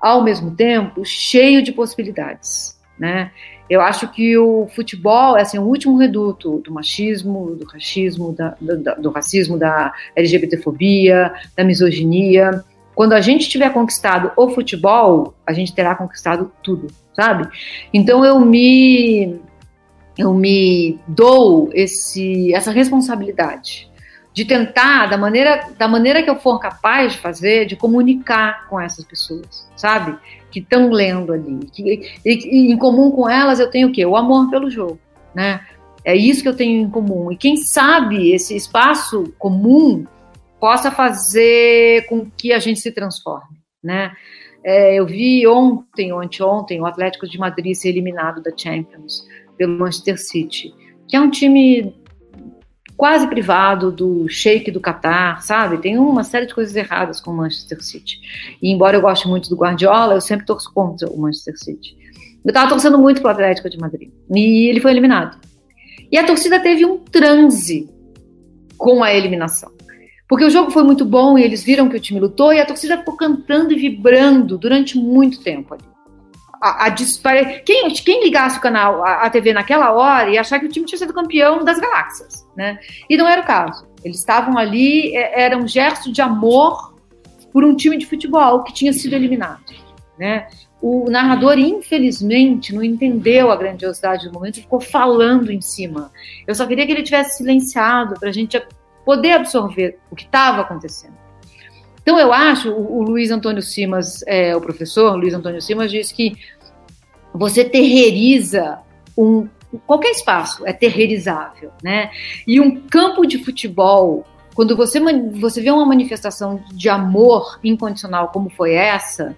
ao mesmo tempo, cheio de possibilidades, né? Eu acho que o futebol é assim, o último reduto do machismo, do racismo, da, do, do racismo, da LGBTfobia, da misoginia. Quando a gente tiver conquistado o futebol, a gente terá conquistado tudo, sabe? Então eu me eu me dou esse essa responsabilidade de tentar, da maneira, da maneira que eu for capaz de fazer, de comunicar com essas pessoas, sabe? Que estão lendo ali. Que, e, e, em comum com elas eu tenho o quê? O amor pelo jogo, né? É isso que eu tenho em comum. E quem sabe esse espaço comum possa fazer com que a gente se transforme, né? É, eu vi ontem ou anteontem o Atlético de Madrid ser eliminado da Champions pelo Manchester City, que é um time quase privado do Sheik do Qatar, sabe? Tem uma série de coisas erradas com o Manchester City. E embora eu goste muito do Guardiola, eu sempre torço contra o Manchester City. Eu estava torcendo muito para o Atlético de Madrid. E ele foi eliminado. E a torcida teve um transe com a eliminação. Porque o jogo foi muito bom e eles viram que o time lutou e a torcida ficou cantando e vibrando durante muito tempo ali a, a quem, quem ligasse o canal, a, a, TV naquela hora, ia achar que o time tinha sido campeão das galáxias, né? E não era o caso. Eles estavam ali, é, era um gesto de amor por um time de futebol que tinha sido eliminado, né? O narrador, infelizmente, não entendeu a grandiosidade do momento e ficou falando em cima. Eu só queria que ele tivesse silenciado para a gente poder absorver o que estava acontecendo. Então, eu acho, o, o Luiz Antônio Simas, é, o professor Luiz Antônio Simas, diz que você terreiriza um, qualquer espaço é terreirizável, né? E um campo de futebol, quando você, você vê uma manifestação de amor incondicional como foi essa,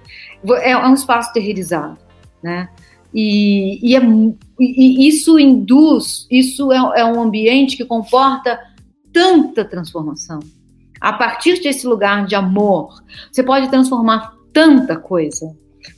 é, é um espaço terreirizado, né? E, e, é, e isso induz, isso é, é um ambiente que comporta tanta transformação, a partir desse lugar de amor, você pode transformar tanta coisa.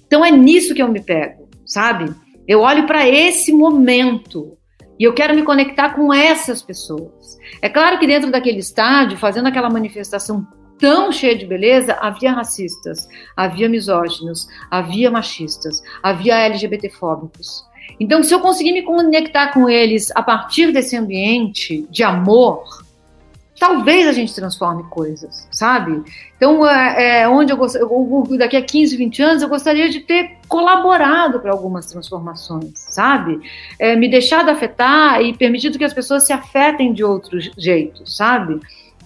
Então é nisso que eu me pego, sabe? Eu olho para esse momento e eu quero me conectar com essas pessoas. É claro que dentro daquele estádio, fazendo aquela manifestação tão cheia de beleza, havia racistas, havia misóginos, havia machistas, havia LGBTfóbicos. Então, se eu conseguir me conectar com eles a partir desse ambiente de amor, talvez a gente transforme coisas, sabe? Então, é, é onde eu, eu, daqui a 15, 20 anos, eu gostaria de ter colaborado para algumas transformações, sabe? É, me deixado afetar e permitido que as pessoas se afetem de outros jeitos, sabe?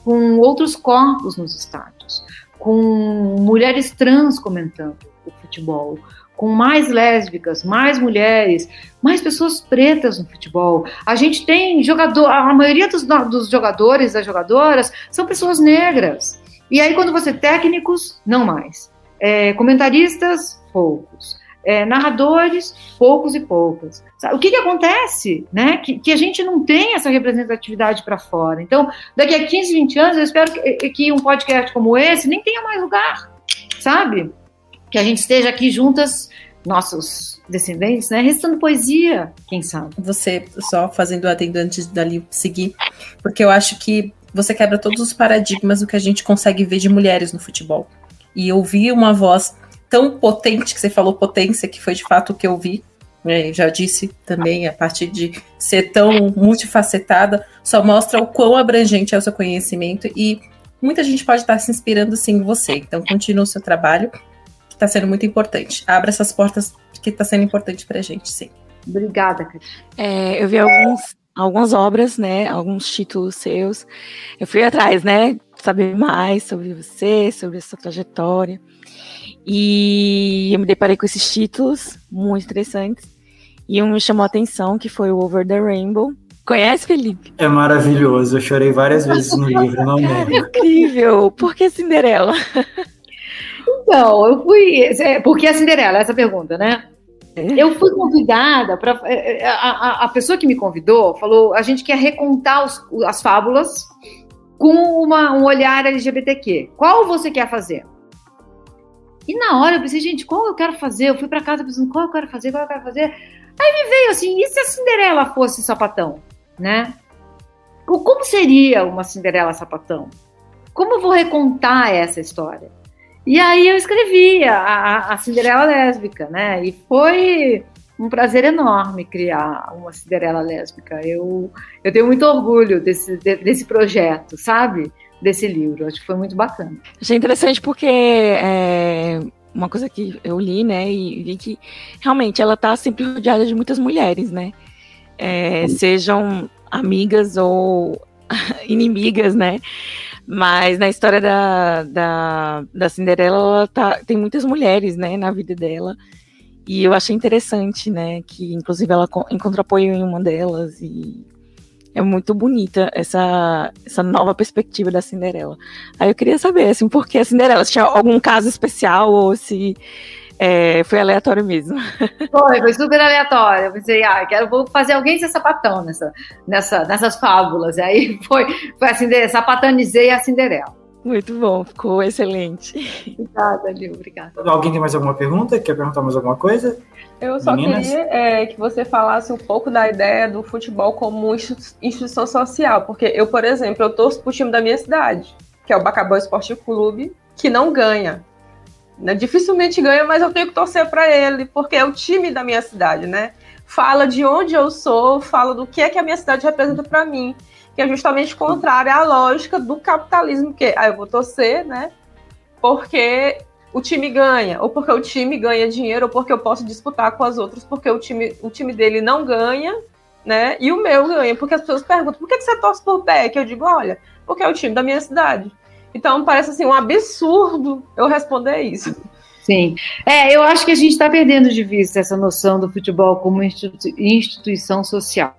Com outros corpos nos estádios, com mulheres trans comentando o futebol, com mais lésbicas, mais mulheres, mais pessoas pretas no futebol. A gente tem jogador, a maioria dos, dos jogadores, das jogadoras, são pessoas negras. E aí, quando você técnicos, não mais. É, comentaristas, poucos. É, narradores, poucos e poucas. O que, que acontece? Né? Que, que, a gente não tem essa representatividade para fora. Então, daqui a 15, 20 anos, eu espero que, que um podcast como esse nem tenha mais lugar, sabe? Que a gente esteja aqui juntas, nossos descendentes, né, restando poesia, quem sabe. Você, só fazendo o adendo antes dali seguir, porque eu acho que você quebra todos os paradigmas do que a gente consegue ver de mulheres no futebol. E ouvir uma voz tão potente, que você falou potência, que foi de fato o que eu vi, né, já disse também, a partir de ser tão multifacetada, só mostra o quão abrangente é o seu conhecimento e muita gente pode estar se inspirando sim em você. Então, continue o seu trabalho está sendo muito importante. Abra essas portas que está sendo importante para a gente, sim. Obrigada. É, eu vi alguns, algumas obras, né? Alguns títulos seus. Eu fui atrás, né? Saber mais sobre você, sobre a sua trajetória. E eu me deparei com esses títulos muito interessantes. E um me chamou a atenção, que foi o Over the Rainbow. Conhece, Felipe? É maravilhoso. Eu chorei várias vezes no livro, não lembro. É incrível. Por que Cinderela? Então, eu fui. É, porque a Cinderela, essa pergunta, né? É. Eu fui convidada para é, a, a, a, pessoa que me convidou falou: a gente quer recontar os, as fábulas com uma, um olhar LGBTQ. Qual você quer fazer? E na hora eu pensei, gente, qual eu quero fazer? Eu fui para casa pensando, qual eu quero fazer, qual eu quero fazer? Aí me veio assim, e se a Cinderela fosse sapatão, né? Como seria uma Cinderela sapatão? Como eu vou recontar essa história? E aí eu escrevi a, a Cinderela Lésbica, né? E foi um prazer enorme criar uma Cinderela Lésbica. Eu, eu tenho muito orgulho desse, desse projeto, sabe? Desse livro. Acho que foi muito bacana. Achei interessante porque é uma coisa que eu li, né? E vi que realmente ela está sempre rodeada de muitas mulheres, né? É, sejam amigas ou inimigas, né? Mas na história da, da, da Cinderela, tá, tem muitas mulheres, né, na vida dela. E eu achei interessante, né, que inclusive ela encontra apoio em uma delas e é muito bonita essa, essa nova perspectiva da Cinderela. Aí eu queria saber, assim, por que a Cinderela? Se tinha algum caso especial ou se é, foi aleatório mesmo. Foi, foi super aleatório. Eu pensei, ah, quero vou fazer alguém ser sapatão nessa, nessa, nessas fábulas. E aí foi, foi a Cinderela, sapatanizei a Cinderela. Muito bom, ficou excelente. Obrigada, Lil, obrigada. Alguém tem mais alguma pergunta? Quer perguntar mais alguma coisa? Eu só Meninas? queria é, que você falasse um pouco da ideia do futebol como instituição social, porque eu, por exemplo, eu torço pro time da minha cidade, que é o Bacabão Esporte Clube, que não ganha. Né? Dificilmente ganha, mas eu tenho que torcer para ele, porque é o time da minha cidade, né? Fala de onde eu sou, fala do que é que a minha cidade representa para mim, que é justamente contrária à lógica do capitalismo, que ah, eu vou torcer, né? Porque o time ganha, ou porque o time ganha dinheiro, ou porque eu posso disputar com as outras, porque o time, o time dele não ganha, né? E o meu ganha, porque as pessoas perguntam, por que você torce por Beck? Eu digo, olha, porque é o time da minha cidade. Então parece assim um absurdo eu responder isso. Sim. É, eu acho que a gente está perdendo de vista essa noção do futebol como instituição social,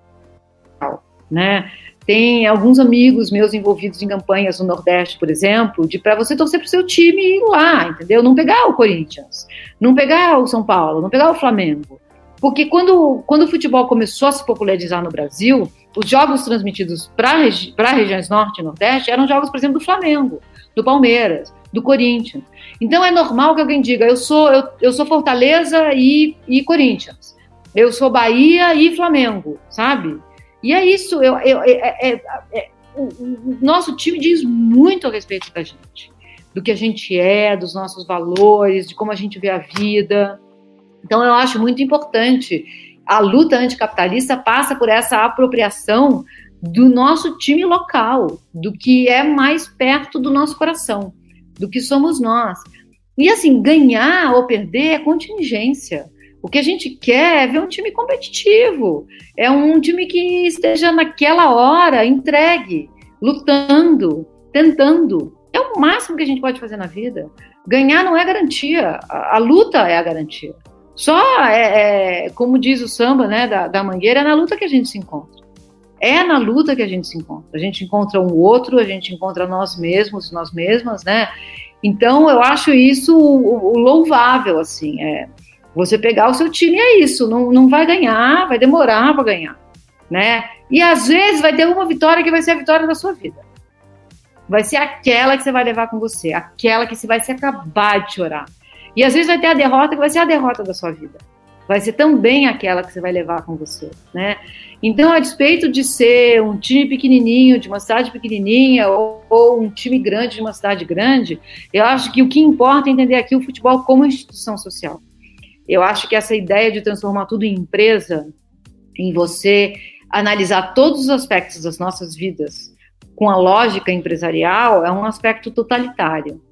né? Tem alguns amigos meus envolvidos em campanhas no Nordeste, por exemplo, de para você torcer para o seu time ir lá, entendeu? Não pegar o Corinthians, não pegar o São Paulo, não pegar o Flamengo. Porque quando, quando o futebol começou a se popularizar no Brasil, os jogos transmitidos para regi regiões Norte e Nordeste eram jogos, por exemplo, do Flamengo, do Palmeiras, do Corinthians. Então é normal que alguém diga: eu sou, eu, eu sou Fortaleza e, e Corinthians, eu sou Bahia e Flamengo, sabe? E é isso, eu, eu, é, é, é, o, o nosso time diz muito a respeito da gente, do que a gente é, dos nossos valores, de como a gente vê a vida. Então eu acho muito importante a luta anticapitalista passa por essa apropriação do nosso time local, do que é mais perto do nosso coração, do que somos nós. E assim, ganhar ou perder é contingência. O que a gente quer é ver um time competitivo, é um time que esteja naquela hora entregue, lutando, tentando. É o máximo que a gente pode fazer na vida. Ganhar não é garantia, a, a luta é a garantia. Só, é, é, como diz o samba né, da, da Mangueira, é na luta que a gente se encontra. É na luta que a gente se encontra. A gente encontra um outro, a gente encontra nós mesmos, nós mesmas, né? Então, eu acho isso o, o louvável, assim. É, você pegar o seu time é isso, não, não vai ganhar, vai demorar para ganhar, né? E às vezes vai ter uma vitória que vai ser a vitória da sua vida. Vai ser aquela que você vai levar com você, aquela que você vai se acabar de chorar. E às vezes vai ter a derrota que vai ser a derrota da sua vida. Vai ser também aquela que você vai levar com você, né? Então, a despeito de ser um time pequenininho, de uma cidade pequenininha, ou, ou, um time grande de uma cidade grande, eu acho que o que importa é entender aqui o futebol como instituição social. Eu acho que essa ideia de transformar tudo em empresa, em você analisar todos os aspectos das nossas vidas com a lógica empresarial, é um aspecto totalitário.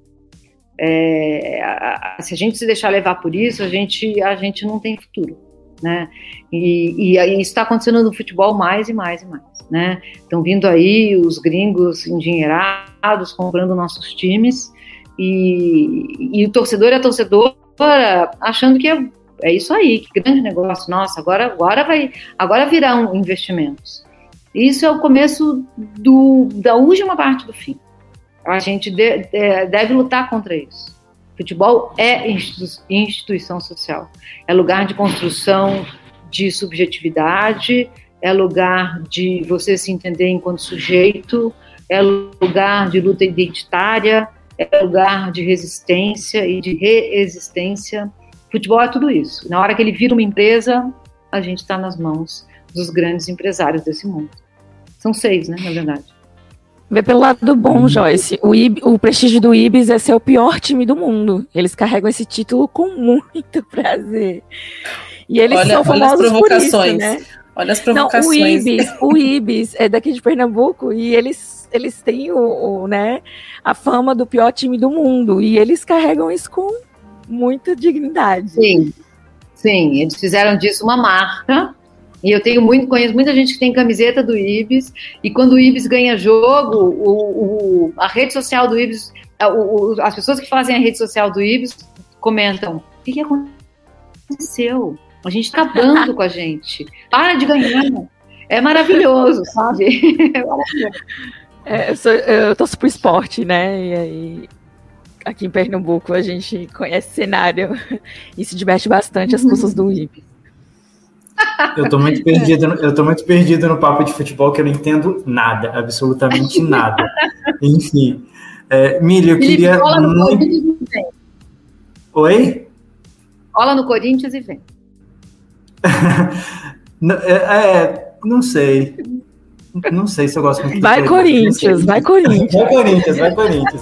É, a, a, se a gente se deixar levar por isso, a gente, a gente não tem futuro, né? E, e, e isso está acontecendo no futebol mais e mais e mais, né? Estão vindo aí os gringos endinheirados comprando nossos times e, e o torcedor é torcedor achando que é, é isso aí, que grande negócio, nossa, agora, agora vai, agora virão investimentos. Isso é o começo do, da última parte do fim. A gente de, de, deve lutar contra isso. Futebol é instituição social, é lugar de construção de subjetividade, é lugar de você se entender enquanto sujeito, é lugar de luta identitária, é lugar de resistência e de reexistência. Futebol é tudo isso. Na hora que ele vira uma empresa, a gente está nas mãos dos grandes empresários desse mundo. São seis, né, na verdade. Vê pelo lado bom, Joyce. O, Ib, o prestígio do Ibis é ser o pior time do mundo. Eles carregam esse título com muito prazer. E eles olha, são famosos olha por isso, né? Olha as provocações. Não, o Ibis, o Ibis é daqui de Pernambuco e eles, eles têm o, o, né, a fama do pior time do mundo. E eles carregam isso com muita dignidade. Sim, sim. Eles fizeram disso uma marca E eu tenho muito, conheço muita gente que tem camiseta do Ibis, e quando o Ibis ganha jogo, o, o a rede social do Ibis, o, o, as pessoas que fazem a rede social do Ibis comentam: o que, que aconteceu? A gente tá acabando com a gente. Para de ganhar. É maravilhoso, sabe? É maravilhoso. É, eu, sou, eu esporte, né? E aí, aqui em Pernambuco, a gente conhece cenário e se diverte bastante as custas do IB. Eu tô muito perdido, eu tô muito perdido no papo de futebol que eu não entendo nada, absolutamente nada. Enfim, é, Milho, eu queria muito. Oi? Cola no Corinthians e vem. é, é, não sei. Não sei se eu gosto muito Vai Corinthians, vai Corinthians. Vai Corinthians, vai Corinthians.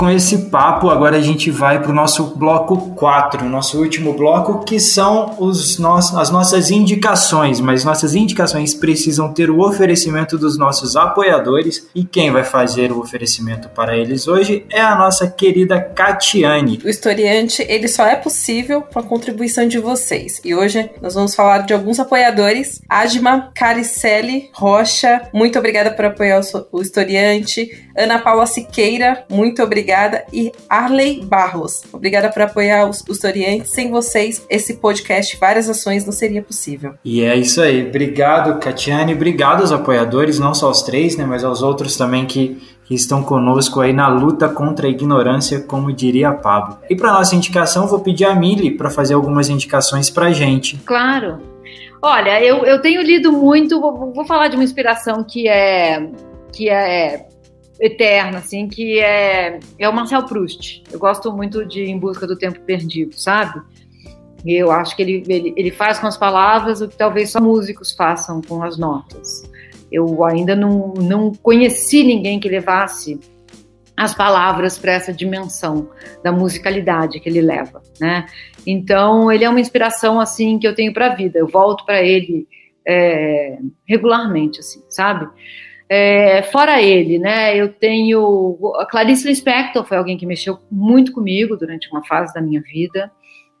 Com esse papo, agora a gente vai para o nosso bloco 4, nosso último bloco, que são os nossos, as nossas indicações. Mas nossas indicações precisam ter o oferecimento dos nossos apoiadores. E quem vai fazer o oferecimento para eles hoje é a nossa querida Catiane. O historiante, ele só é possível com a contribuição de vocês. E hoje nós vamos falar de alguns apoiadores. Adma Caricelli Rocha, muito obrigada por apoiar o historiante. Ana Paula Siqueira, muito muito obrigada. E Arley Barros, obrigada por apoiar os, Orientes. Sem vocês, esse podcast, várias ações, não seria possível. E é isso aí. Obrigado, Catiane. Obrigado aos apoiadores, não só aos três, né, mas aos outros também que, que estão conosco aí na luta contra a ignorância, como diria Pablo. E para nossa indicação, vou pedir a Mili para fazer algumas indicações para gente. Claro. Olha, eu, eu tenho lido muito, vou, vou falar de uma inspiração que é que é eterna, assim, que é, é o Marcel Proust. Eu gosto muito de Em Busca do Tempo Perdido, sabe? Eu acho que ele, ele, ele faz com as palavras o que talvez só músicos façam com as notas. Eu ainda não, não conheci ninguém que levasse as palavras para essa dimensão da musicalidade que ele leva, né? Então ele é uma inspiração assim que eu tenho para a vida. Eu volto para ele é, regularmente, assim, sabe? É, fora ele, né, eu tenho. A Clarice Lispector foi alguém que mexeu muito comigo durante uma fase da minha vida.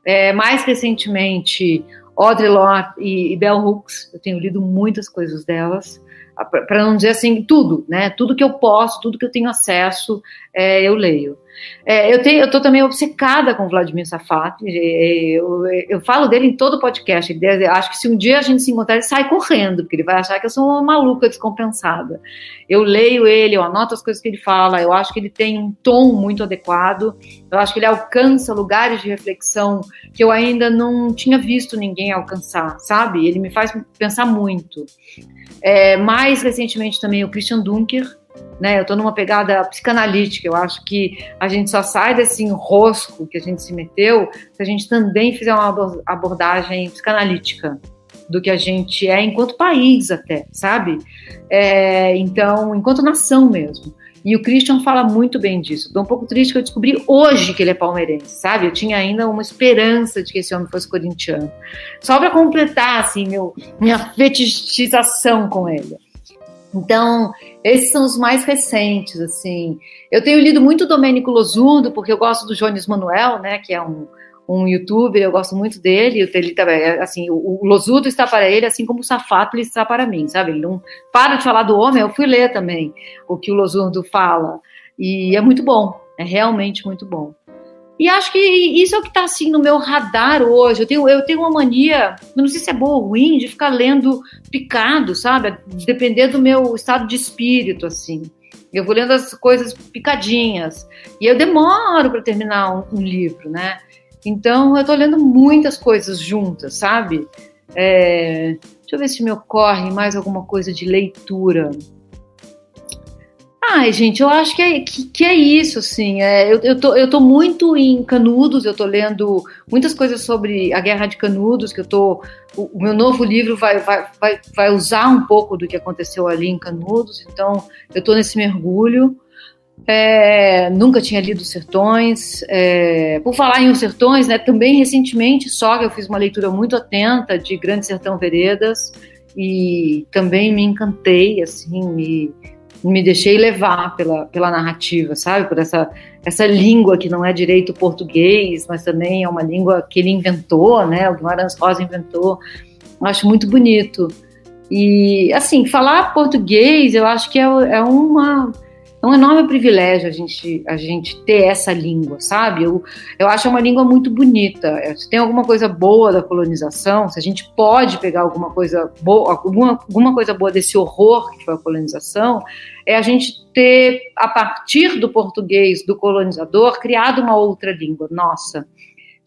É, mais recentemente, Audre Lorde e, e Bell Hooks, eu tenho lido muitas coisas delas, para não dizer assim, tudo, né? Tudo que eu posso, tudo que eu tenho acesso, é, eu leio. É, eu tenho, eu tô também obcecada com Vladimir Safat. Eu, eu, falo dele em todo podcast. Ele, acho que se um dia a gente se encontrar, ele sai correndo, porque ele vai achar que eu sou uma maluca descompensada. Eu leio ele, eu anoto as coisas que ele fala. Eu acho que ele tem um tom muito adequado. Eu acho que ele alcança lugares de reflexão que eu ainda não tinha visto ninguém alcançar, sabe? Ele me faz pensar muito. É, mais recentemente também o Christian Dunker, né? Eu estou numa pegada psicanalítica. Eu acho que a gente só sai desse enrosco que a gente se meteu se a gente também fizer uma abordagem psicanalítica do que a gente é enquanto país até, sabe? É, então, enquanto nação mesmo. E o Christian fala muito bem disso. Estou um pouco triste que eu descobri hoje que ele é palmeirense, sabe? Eu tinha ainda uma esperança de que esse homem fosse corintiano. Só para completar, assim, meu, minha fetichização com ele. Então, esses são os mais recentes, assim. Eu tenho lido muito Domênico Losurdo, porque eu gosto do Jones Manuel, né, que é um, um youtuber, eu gosto muito dele, ele tá, assim, o, o Losudo está para ele, assim como o Safato está para mim, sabe? Ele não para de falar do homem, eu fui ler também o que o Losudo fala, e é muito bom, é realmente muito bom. E acho que isso é o que está assim no meu radar hoje. Eu tenho, eu tenho uma mania, não sei se é boa ou ruim, de ficar lendo picado, sabe? Depender do meu estado de espírito, assim. Eu vou lendo as coisas picadinhas. E eu demoro para terminar um, um, livro, né? Então eu estou lendo muitas coisas juntas, sabe? É, deixa eu ver se me ocorre mais alguma coisa de leitura. Ai, gente, eu acho que é, que, que é isso, assim. É, eu, eu, tô, eu tô muito em Canudos, eu tô lendo muitas coisas sobre a Guerra de Canudos, que eu tô. O, o meu novo livro vai, vai, vai, vai usar um pouco do que aconteceu ali em Canudos, então eu tô nesse mergulho. É, nunca tinha lido Sertões. É, por falar em Os Sertões, né, também recentemente, só eu fiz uma leitura muito atenta de Grande Sertão Veredas e também me encantei, assim, me me deixei levar pela, pela narrativa, sabe? Por essa, essa língua que não é direito português, mas também é uma língua que ele inventou, né? O Guimarães Rosa inventou. Eu acho muito bonito. E, assim, falar português, eu acho que é, é uma é um enorme privilégio a gente, a gente ter essa língua, sabe? Eu, eu acho uma língua muito bonita. Se tem alguma coisa boa da colonização, se a gente pode pegar alguma coisa boa, alguma, alguma coisa boa desse horror que foi a colonização, é a gente ter, a partir do português do colonizador, criado uma outra língua nossa.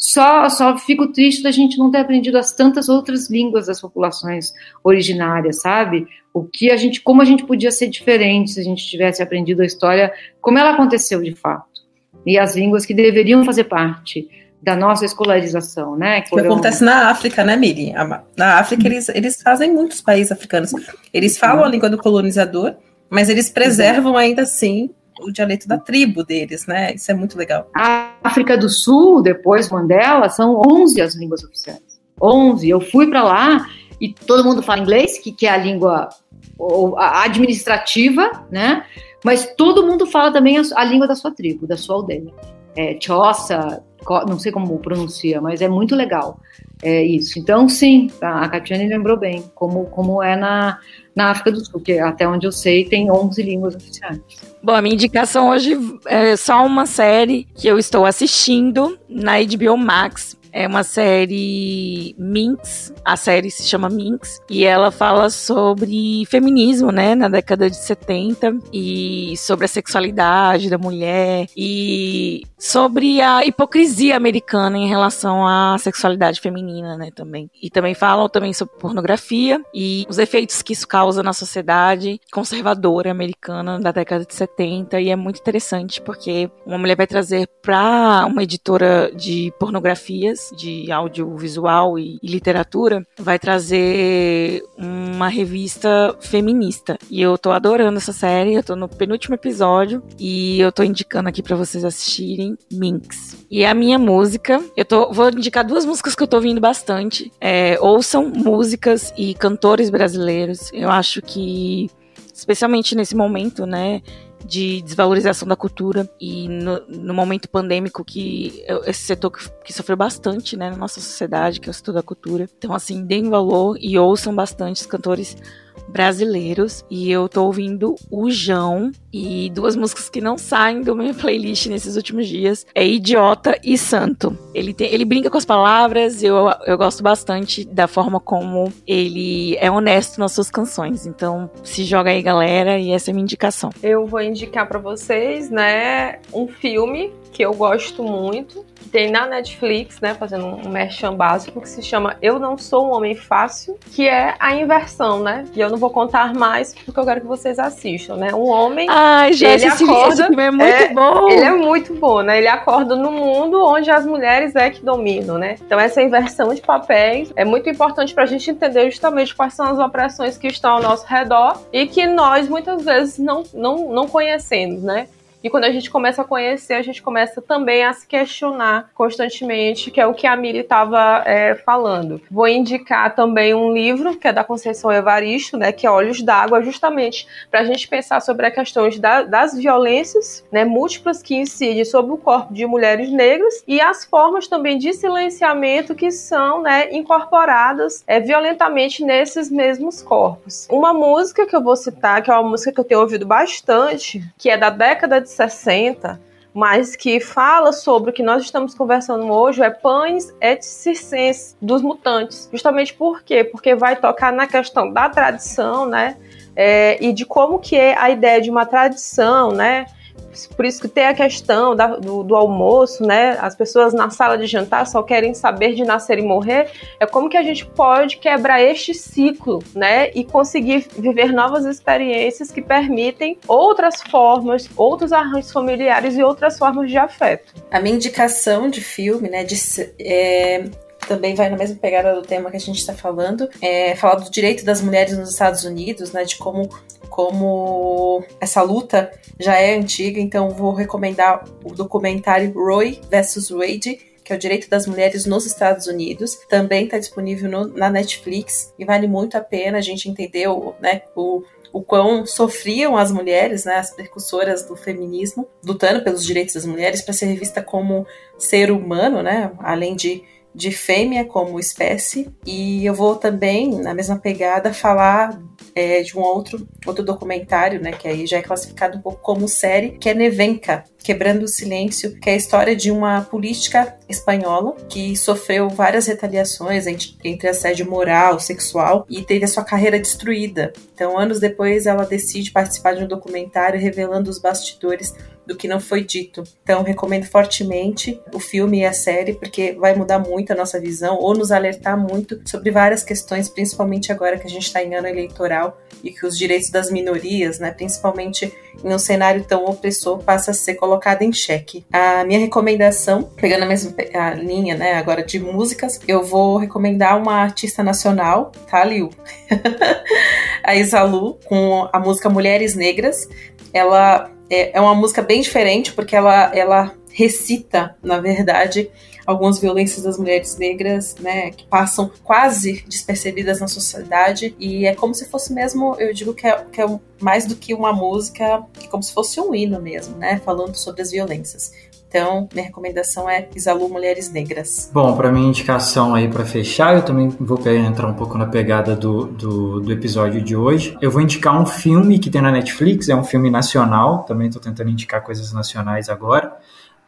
Só, só fico triste da gente não ter aprendido as tantas outras línguas das populações originárias, sabe? O que a gente, como a gente podia ser diferente se a gente tivesse aprendido a história como ela aconteceu de fato. E as línguas que deveriam fazer parte da nossa escolarização, né? Que foram... acontece na África, né, Miri? Na África, eles, eles fazem muitos países africanos. Eles falam a língua do colonizador, mas eles preservam ainda assim o dialeto da tribo deles, né? Isso é muito legal. A África do Sul, depois Mandela, são 11 as línguas oficiais. 11. Eu fui para lá e todo mundo fala inglês, que, que é a língua administrativa, né? Mas todo mundo fala também a, a língua da sua tribo, da sua aldeia. É, Chossa, não sei como pronuncia, mas é muito legal é isso. Então, sim, a Catiane lembrou bem, como, como é na, na África do Sul, que até onde eu sei tem 11 línguas oficiais. Bom, a minha indicação hoje é só uma série que eu estou assistindo na HBO Max. É uma série Minx, a série se chama Minx, e ela fala sobre feminismo, né, na década de 70, e sobre a sexualidade da mulher, e sobre a hipocrisia americana em relação à sexualidade feminina, né, também. E também falam também sobre pornografia e os efeitos que isso causa na sociedade conservadora americana da década de 70, e é muito interessante porque uma mulher vai trazer para uma editora de pornografias de audiovisual e, e literatura, vai trazer uma revista feminista. E eu tô adorando essa série, eu tô no penúltimo episódio e eu tô indicando aqui para vocês assistirem Minx. E a minha música, eu tô, vou indicar duas músicas que eu tô ouvindo bastante. É, ouçam músicas e cantores brasileiros. Eu acho que especialmente nesse momento, né, de desvalorização da cultura e no, no momento pandêmico que esse setor que, que, sofreu bastante, né, na nossa sociedade, que é o setor da cultura. Então, assim, deem valor e ouçam bastante os cantores brasileiros e eu tô ouvindo o João e duas músicas que não saem do meu playlist nesses últimos dias é Idiota e Santo. Ele, tem, ele brinca com as palavras, eu, eu gosto bastante da forma como ele é honesto nas suas canções. Então, se joga aí, galera, e essa é minha indicação. Eu vou indicar para vocês, né, um filme que eu gosto muito, que tem na Netflix, né, fazendo um merchan básico, que se chama Eu Não Sou um Homem Fácil, que é a inversão, né? E eu não vou contar mais porque eu quero que vocês assistam, né? Um homem, Ai, já ele acorda, esse filme é muito é, bom. Ele é muito bom, né? Ele acorda no mundo onde as mulheres é que dominam, né? Então essa inversão de papéis é muito importante para a gente entender justamente quais são as opressões que estão ao nosso redor e que nós muitas vezes não, não, não conhecemos, né? E quando a gente começa a conhecer, a gente começa também a se questionar constantemente, que é o que a Miri estava é, falando. Vou indicar também um livro que é da Conceição Evaristo, né, que é Olhos d'Água, justamente para a gente pensar sobre a questão da, das violências né, múltiplas que incidem sobre o corpo de mulheres negras e as formas também de silenciamento que são né, incorporadas é, violentamente nesses mesmos corpos. Uma música que eu vou citar, que é uma música que eu tenho ouvido bastante, que é da década de 60, mas que fala sobre o que nós estamos conversando hoje, é pães et circenses dos mutantes. Justamente por quê? Porque vai tocar na questão da tradição, né? É, e de como que é a ideia de uma tradição, né? Por isso que tem a questão da, do, do, almoço, né? As pessoas na sala de jantar só querem saber de nascer e morrer. É como que a gente pode quebrar este ciclo, né? E conseguir viver novas experiências que permitem outras formas, outros arranjos familiares e outras formas de afeto. A minha indicação de filme, né? De, é, também vai na mesma pegada do tema que a gente está falando, é falar do direito das mulheres nos Estados Unidos, né, de como, como essa luta já é antiga, então vou recomendar o documentário Roy versus Wade, que é o direito das mulheres nos Estados Unidos. Também está disponível no, na Netflix e vale muito a pena a gente entender o, né, o, o quão sofriam as mulheres, né, as precursoras do feminismo, lutando pelos direitos das mulheres para ser vista como ser humano, né, além de de fêmea como espécie. E eu vou também, na mesma pegada, falar é, de um outro, outro documentário, né, que aí já é classificado um pouco como série, que é Nevenka, Quebrando o Silêncio, que é a história de uma política espanhola que sofreu várias retaliações entre, assédio moral, sexual e teve a sua carreira destruída. Então, anos depois, ela decide participar de um documentário revelando os bastidores do que não foi dito. Então, recomendo fortemente o filme e a série, porque vai mudar muito a nossa visão ou nos alertar muito sobre várias questões, principalmente agora que a gente está em ano eleitoral e que os direitos das minorias, né, principalmente em um cenário tão opressor, passa a ser colocado em xeque. A minha recomendação, pegando a mesma a linha, né, agora de músicas, eu vou recomendar uma artista nacional, tá, Liu? a Isalu, com a música Mulheres Negras. Ela é, é uma música bem diferente, porque ela, ela recita, na verdade, algumas violências das mulheres negras, né, que passam quase despercebidas na sociedade e é como se fosse mesmo, eu digo que é, que é mais do que uma música, como se fosse um hino mesmo, né, falando sobre as violências. Então, minha recomendação é Isalu Mulheres Negras. Bom, para minha indicação aí para fechar, eu também vou entrar um pouco na pegada do, do, do, episódio de hoje. Eu vou indicar um filme que tem na Netflix, é um filme nacional, também estou tentando indicar coisas nacionais agora.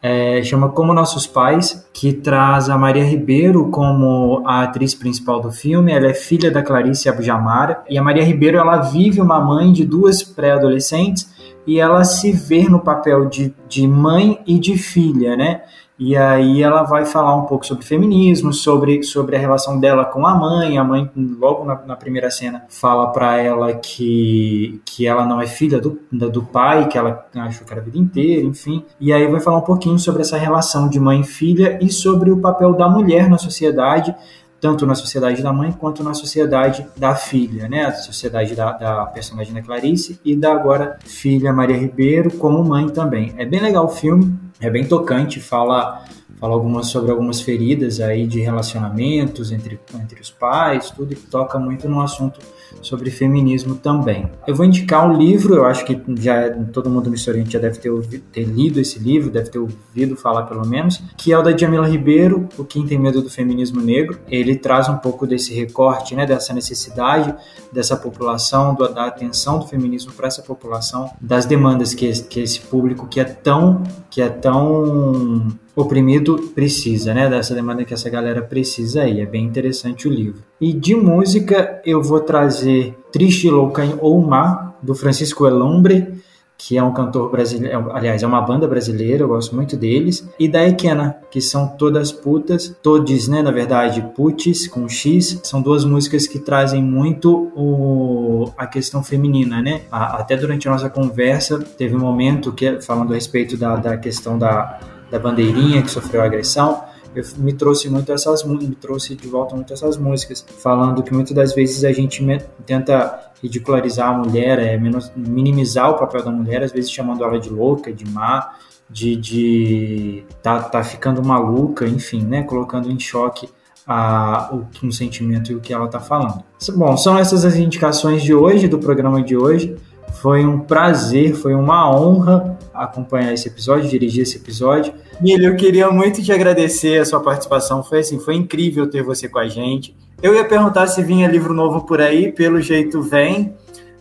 É, chama Como Nossos Pais, que traz a Maria Ribeiro como a atriz principal do filme. Ela é filha da Clarice Abujamara. E a Maria Ribeiro ela vive uma mãe de duas pré-adolescentes e ela se vê no papel de, de mãe e de filha, né? E aí ela vai falar um pouco sobre feminismo, sobre, sobre a relação dela com a mãe. A mãe, logo na, na primeira cena, fala para ela que, que ela não é filha do, do pai, que ela achou que era a vida inteira, enfim. E aí vai falar um pouquinho sobre essa relação de mãe e filha e sobre o papel da mulher na sociedade, tanto na sociedade da mãe quanto na sociedade da filha, né? A sociedade da, da personagem da Clarice e da agora filha Maria Ribeiro como mãe também. É bem legal o filme, é bem tocante, fala fala algumas sobre algumas feridas aí de relacionamentos entre, entre os pais, tudo e toca muito no assunto sobre feminismo também. Eu vou indicar um livro, eu acho que já todo mundo no Historiante já deve ter, ouvido, ter lido esse livro, deve ter ouvido falar pelo menos, que é o da Jamila Ribeiro, O Quem Tem Medo do Feminismo Negro. Ele traz um pouco desse recorte, né, dessa necessidade dessa população, do, da atenção do feminismo para essa população, das demandas que, que esse público que é tão, que é tão oprimido precisa, né? Dessa demanda que essa galera precisa aí. É bem interessante o livro. E de música eu vou trazer Triste, Louca ou Má, do Francisco Elombre, que é um cantor brasileiro, aliás, é uma banda brasileira, eu gosto muito deles, e da Ekena, que são todas putas, todes, né, na verdade, putis com X, são duas músicas que trazem muito o, a questão feminina, né? A, até durante a nossa conversa, teve um momento que, falando a respeito da, da questão da da bandeirinha que sofreu agressão, eu, me trouxe muito essas me trouxe de volta muito essas músicas, falando que muitas das vezes a gente tenta ridicularizar a mulher, é menos, minimizar o papel da mulher, às vezes chamando ela de louca, de má, de, de tá, tá ficando maluca, enfim, né? Colocando em choque a, o, um sentimento e o que ela está falando. Bom, são essas as indicações de hoje, do programa de hoje. Foi um prazer, foi uma honra acompanhar esse episódio, dirigir esse episódio. Milho, eu queria muito te agradecer a sua participação. Foi assim, foi incrível ter você com a gente. Eu ia perguntar se vinha livro novo por aí, pelo jeito vem.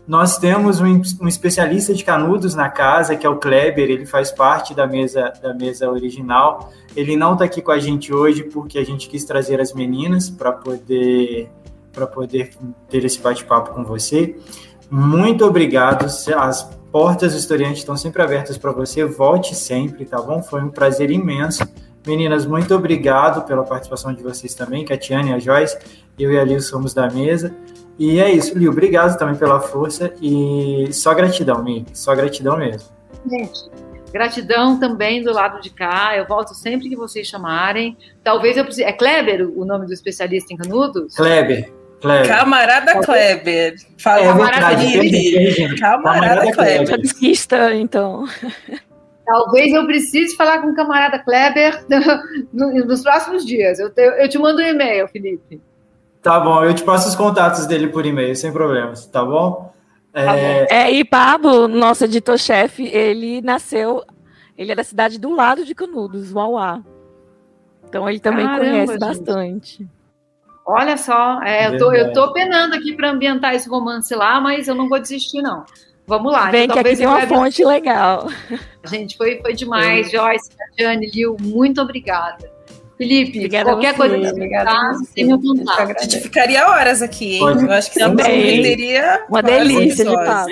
Nós temos um, um, especialista de canudos na casa, que é o Kleber, ele faz parte da mesa, da mesa original. Ele não está aqui com a gente hoje porque a gente quis trazer as meninas para poder, poder ter esse bate-papo com você. Muito obrigado. As portas do historiante estão sempre abertas para você. Volte sempre, tá bom? Foi um prazer imenso. Meninas, muito obrigado pela participação de vocês também, que a Tiane e a Joyce, eu e a Liu somos da mesa. E é isso, Liu, obrigado também pela força e só gratidão, Mi, só gratidão mesmo. Gente, gratidão também do lado de cá, eu volto sempre que vocês chamarem. Talvez eu precise. É Kleber o nome do especialista em canudos? Kleber. Kleber. Camarada Kleber. Fala, é verdade, Camarada, Camarada Kleber. Desquista, então. Talvez eu precise falar com o camarada Kleber nos próximos dias. Eu te, eu te mando um e-mail, Felipe. Tá bom, eu te passo os contatos dele por e-mail, sem problemas, tá bom? É, tá bom. é e Pablo, nosso editor-chefe, ele nasceu, ele é da cidade do lado de Canudos, Uauá. Então ele também Caramba, conhece gente. bastante. Olha só, é, eu, tô, eu tô penando aqui para ambientar esse romance lá, mas eu não vou desistir, não. Vamos lá. Vem então, que aqui tem uma fonte legal. Gente, foi, foi demais. Joyce, Jane, Liu, muito obrigada. Felipe, Obrigada qualquer coisa que Obrigada A gente ficaria horas aqui, hein? Pode. Eu acho que também teria uma delícia de papo.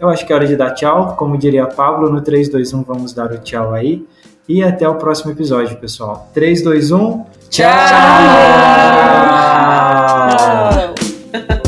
Eu acho que é hora de dar tchau. Como diria Pablo, no 3, 2, 1 vamos dar o tchau aí. E até o próximo episódio, pessoal. 3, 2, 1. Tchau! tchau.